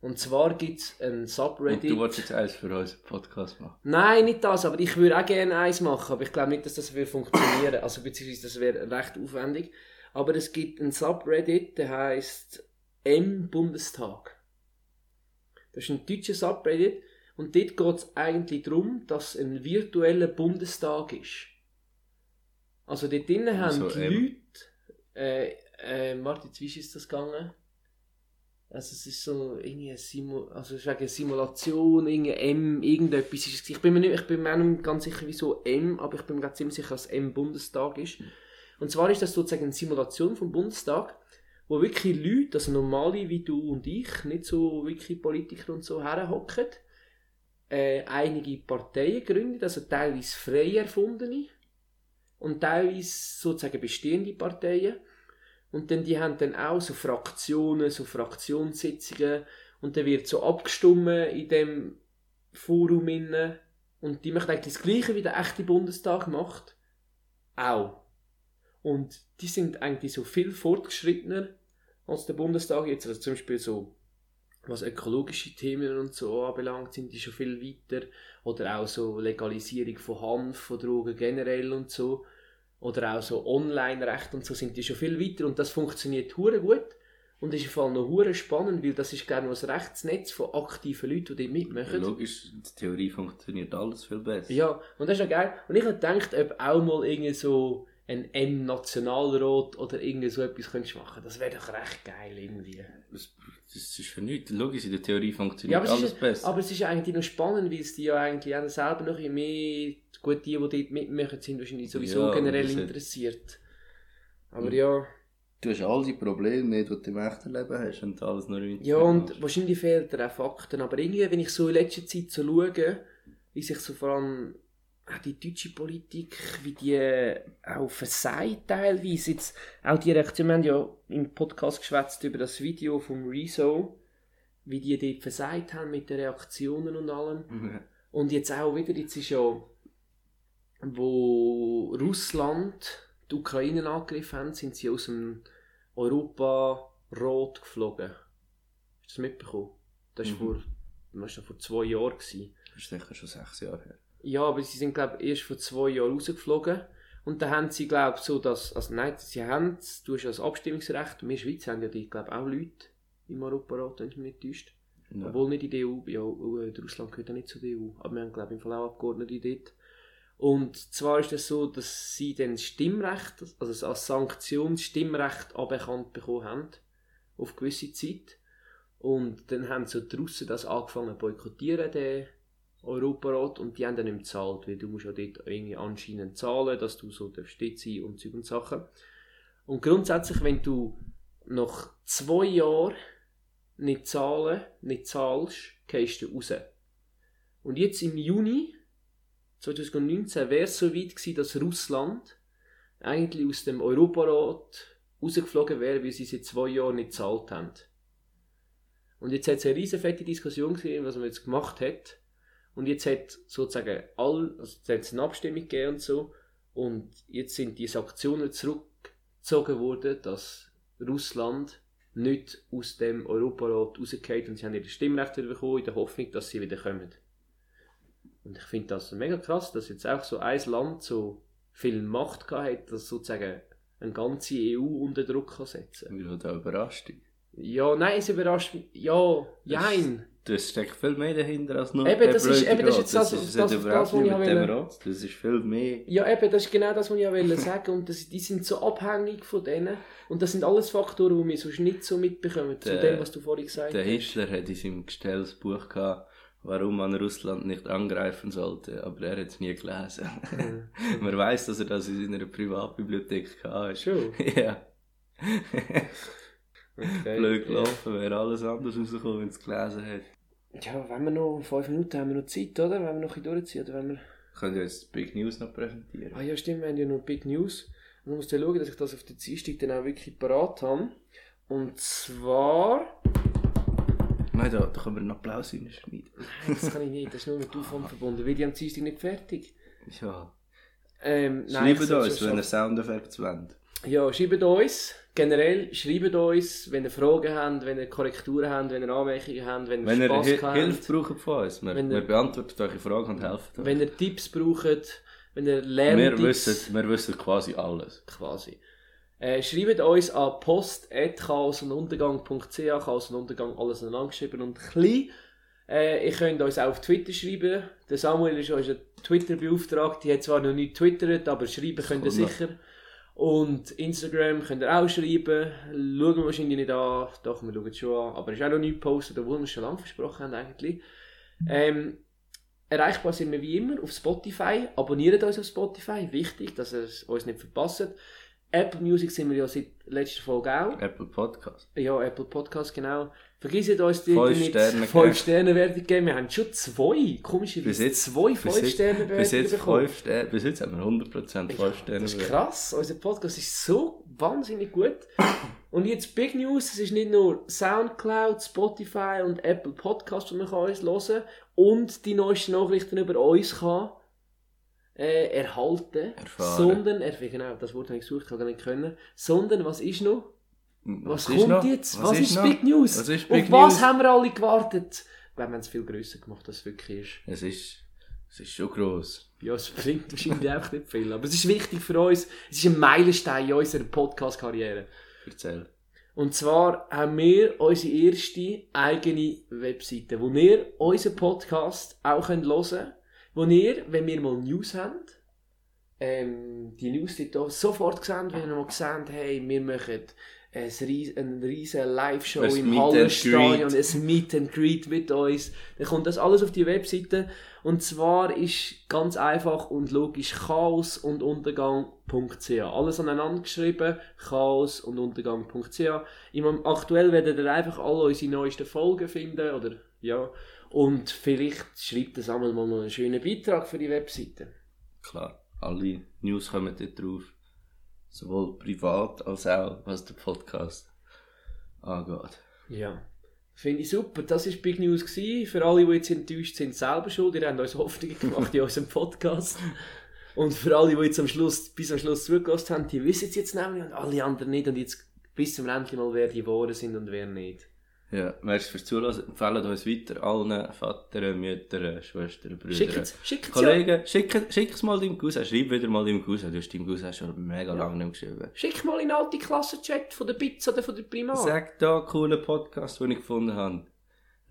Und zwar gibt es ein Und Subreddit. du wolltest jetzt eins für unseren Podcast machen. Nein, nicht das, aber ich würde auch gerne eins machen, aber ich glaube nicht, dass das funktionieren. Also beziehungsweise das wäre recht aufwendig. Aber es gibt ein Subreddit, der heißt M Bundestag. Das ist ein deutscher Subreddit und dort geht es eigentlich darum, dass es ein virtueller Bundestag ist. Also dort drinnen haben Wieso die M? Leute, äh, äh, jetzt, wie ist das gegangen? Also es ist so irgendwie eine, Simu also es ist wegen Simulation, irgendwie M, irgendetwas ist es. Ich bin mir nicht, ich bin mir auch nicht ganz sicher, wieso M, aber ich bin mir gerade ziemlich sicher, dass M Bundestag ist. Und zwar ist das sozusagen eine Simulation vom Bundestag, wo wirklich Leute, also normale wie du und ich, nicht so wirklich Politiker und so herhocken, äh, einige Parteien gründen, also teilweise frei erfundene und teilweise sozusagen bestehende Parteien. Und dann, die haben dann auch so Fraktionen, so Fraktionssitzungen. Und dann wird so abgestimmt in dem Forum inne. Und die machen eigentlich das Gleiche, wie der echte Bundestag macht. Auch. Und die sind eigentlich so viel fortgeschrittener als der Bundestag jetzt. Also zum Beispiel so, was ökologische Themen und so anbelangt, sind die schon viel weiter. Oder auch so Legalisierung von Hanf, von Drogen generell und so oder auch so Online-Recht und so sind die schon viel weiter und das funktioniert hure gut und ist im Fall noch hure spannend, weil das ist gerne noch ein Rechtsnetz von aktiven Leuten, die dort mitmachen. Logisch, in der Theorie funktioniert alles viel besser. Ja, und das ist ja geil. Und ich habe gedacht, ob auch mal irgendwie so ein M-Nationalrat oder irgendwie so etwas könntest machen. Das wäre doch recht geil irgendwie. Das, das ist für nichts. Logisch, in der Theorie funktioniert Ja, aber es, alles ist, besser. aber es ist eigentlich noch spannend, weil es die ja eigentlich auch selber noch ein mehr, gut, die, die dort mitmachen, sind wahrscheinlich sowieso Ja, generell interessiert. Aber Mhm. ja, du hast all die Probleme nicht, die du im echten Leben hast und alles nur in Ja, und wahrscheinlich fehlen dir auch Fakten, aber irgendwie, wenn ich so in letzter Zeit so schaue, wie sich so vor allem auch die deutsche Politik, wie die auch versagt teilweise. Jetzt, auch die Reaktion, wir haben ja im Podcast geschwätzt über das Video vom Rezo, wie die dort versagt haben mit den Reaktionen und allem. Mhm. Und jetzt auch wieder, jetzt ist ja, wo Russland die Ukraine angegriffen haben, sind sie aus dem Europa rot geflogen. Hast du das mitbekommen? Das war Mhm. vor, das war vor zwei Jahren. Das ist sicher schon sechs Jahre her. Ja, aber sie sind, glaube ich, erst vor zwei Jahren rausgeflogen. Und da haben sie, glaube ich, so, dass, also nein, sie haben, du hast ja das Abstimmungsrecht, wir Schweiz haben ja die, glaube ich, auch Leute im Europarat, wenn ich mich nicht täuscht. Ja. Obwohl nicht in der EU, ja, äh, Russland gehört ja nicht zur EU, aber wir haben, glaube ich, im Fall auch Abgeordnete dort. Und zwar ist es das so, dass sie dann das Stimmrecht, also als Sanktion das Stimmrecht aberkannt bekommen haben, auf gewisse Zeit. Und dann haben so die Russen das angefangen zu boykottieren, den Europarat, und die haben dann nicht gezahlt, weil du musst ja dort irgendwie anscheinend zahlen, dass du so darfst dort sein und Zeug und Sachen. Und grundsätzlich, wenn du nach zwei Jahren nicht zahlen, nicht zahlst, gehst du raus. Und jetzt im Juni 2019 wäre es so weit gewesen, dass Russland eigentlich aus dem Europarat rausgeflogen wäre, weil sie seit zwei Jahren nicht gezahlt haben. Und jetzt hat es eine riesen fette Diskussion gegeben, was man jetzt gemacht hat. Und jetzt hat sozusagen all, also jetzt hat es eine Abstimmung gegeben und so. Und jetzt sind die Sanktionen zurückgezogen worden, dass Russland nicht aus dem Europarat rausgeht und sie haben ihr Stimmrecht wieder bekommen, in der Hoffnung, dass sie wieder kommen. Und ich finde das mega krass, dass jetzt auch so ein Land so viel Macht hat, dass sozusagen eine ganze EU unter Druck kann setzen Wieso da überrascht dich? Ja, nein, es überrascht mich. Ja, jein. Das steckt viel mehr dahinter als nur Eben, der das ist- eben, das ist jetzt das- ist das- das, überhaupt was ich mit dem. Rat. Das ist viel mehr. Ja, eben, das ist genau das, was ich ja wollte sagen. Und das, die sind so abhängig von denen. Und das sind alles Faktoren, die wir sonst nicht so mitbekommen, zu Der- dem, was du vorhin gesagt Der hast. Hitler hat in seinem Gestell das Buch gehabt, warum man Russland nicht angreifen sollte, aber er hat es nie gelesen. Man weiß, dass er das in seiner Privatbibliothek hatte. Schon. ja. Okay. Blöd gelaufen, wäre alles anders rausgekommen, wenn er es gelesen hat. Ja, wenn wir noch fünf Minuten haben wir noch Zeit, oder? Wenn wir noch ein bisschen durchziehen, oder wenn wir... Könnt ihr jetzt Big News noch präsentieren? Ah ja, stimmt, wir haben ja noch Big News. Und ich muss dann schauen, dass ich das auf der Dienstag dann auch wirklich parat habe. Und zwar... Nein, da, da können wir einen Applaus reinschneiden. Das kann ich nicht, das ist nur mit Aufwand verbunden, weil die am Dienstag nicht fertig. Ja. Ähm, nein, Schreibt uns, wenn ihr. Soundeffekte wollt. Ja, schreibt uns. Generell, schreibt uns, wenn ihr Fragen habt, wenn ihr Korrekturen habt, wenn ihr Anmerkungen habt, wenn ihr Wenn ihr Spass Hi- gehabt Hilfe braucht von uns, wir, Wenn wir ihr- beantworten eure Fragen und helfen euch. wenn ihr Tipps braucht, wenn ihr wir, Lerntipps... wissen, wir wissen quasi alles. quasi. Äh, schreibt uns an post.chaosunduntergang.ch Chaos und Untergang alles angeschrieben und klein. Äh, ihr könnt uns auch auf Twitter schreiben. Der Samuel ist unser Twitter-Beauftragter. Die hat zwar noch nicht twittert, aber schreiben könnt ihr kommt noch. Und Instagram könnt ihr auch schreiben. Schauen wir wahrscheinlich nicht an. Doch, wir schauen es schon an. Aber ist auch noch nicht gepostet, obwohl wir es schon lange versprochen haben eigentlich. Ähm, erreichbar sind wir wie immer auf Spotify. Abonniert uns auf Spotify. Wichtig, dass ihr es uns nicht verpasst. Apple Music sind wir ja seit letzter Folge auch. Apple Podcast. Ja, Apple Podcast, genau. Vergisst uns die Fünf nicht Sterne 5 geben. Sterne Wertung geben. Wir haben schon zwei, komischerweise, Bis jetzt- zwei bis 5 jetzt- Sterne Bis jetzt, bekommen. Sterne, bis jetzt haben wir 100% 5 Sterne. Das ist krass. Unser Podcast ist so wahnsinnig gut. Und jetzt Big News, es ist nicht nur Soundcloud, Spotify und Apple Podcast, wo man kann uns hören und die neuesten Nachrichten über uns kann äh, erhalten, Erfahren. sondern, er, genau, das Wort habe ich gesucht, habe ich nicht können, sondern, was ist noch? Was, ist kommt noch? jetzt? Was, ist noch? Big News? Was ist Auf Big was News? haben wir alle gewartet? Ich glaube, wir haben es viel grösser gemacht, als es wirklich ist. Es ist, es ist schon gross. Ja, es bringt wahrscheinlich auch nicht viel. Aber es ist wichtig für uns. Es ist ein Meilenstein in unserer Podcast-Karriere. Erzähl. Und zwar haben wir unsere erste eigene Webseite, wo ihr unseren Podcast auch hören könnt. Wo ihr, wenn wir mal News haben, ähm, die News dort auch sofort sehen, wenn ihr mal sehen, hey, wir machen eine riesige Live-Show im Hallenstadion, ein Meet and Greet mit uns. Dann kommt das alles auf die Webseite. Und zwar ist ganz einfach und logisch chaos und Untergang.ch. Alles aneinander geschrieben, chaos und Untergang.ch. Aktuell werdet ihr einfach alle unsere neuesten Folgen finden, oder, ja. Und vielleicht schreibt das einmal mal noch einen schönen Beitrag für die Webseite. Klar, alle News kommen dort drauf. Sowohl privat als auch was der Podcast angeht. Ja. Finde ich super. Das war Big News. Gewesen. Für alle, die jetzt enttäuscht sind, selber schuld. Ihr habt uns Hoffnungen gemacht in unserem Podcast. Und für alle, die jetzt am Schluss, bis am Schluss zugelassen haben, die wissen es jetzt nämlich und alle anderen nicht. Und jetzt wissen wir endlich mal, wer die Wahren sind und wer nicht. Ja, merci fürs Zuhören. Empfehlen uns weiter allen Vater, Mütter, Schwestern, Brüder. Schickt es ja. Kollegen, schick, es mal deinem Cousin, schreib wieder mal deinem Cousin, du hast deinem Cousin schon mega lange nicht geschrieben. Schick mal in den alten Klassenchat von der Bitz oder von der Primar. Sag da, cooler Podcast, den ich gefunden habe.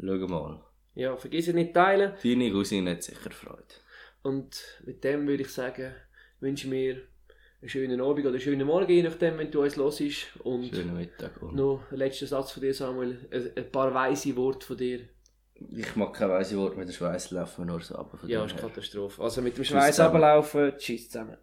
Schau mal. Ja, vergiss nicht teilen. Deine Cousine hat sicher Freude. Und mit dem würde ich sagen, wünsche mir einen schönen Abend oder einen schönen Morgen, je nachdem, wenn du uns hörst. Und Schönen Mittag. Und noch ein letzter Satz von dir, Samuel. Ein, paar weise Worte von dir. ich mag kein weißes Wort mit der Schweiß laufen, nur so ab. von Ja, dem ist. Katastrophe. Also mit dem Schweiß ablaufen. Tschüss zusammen.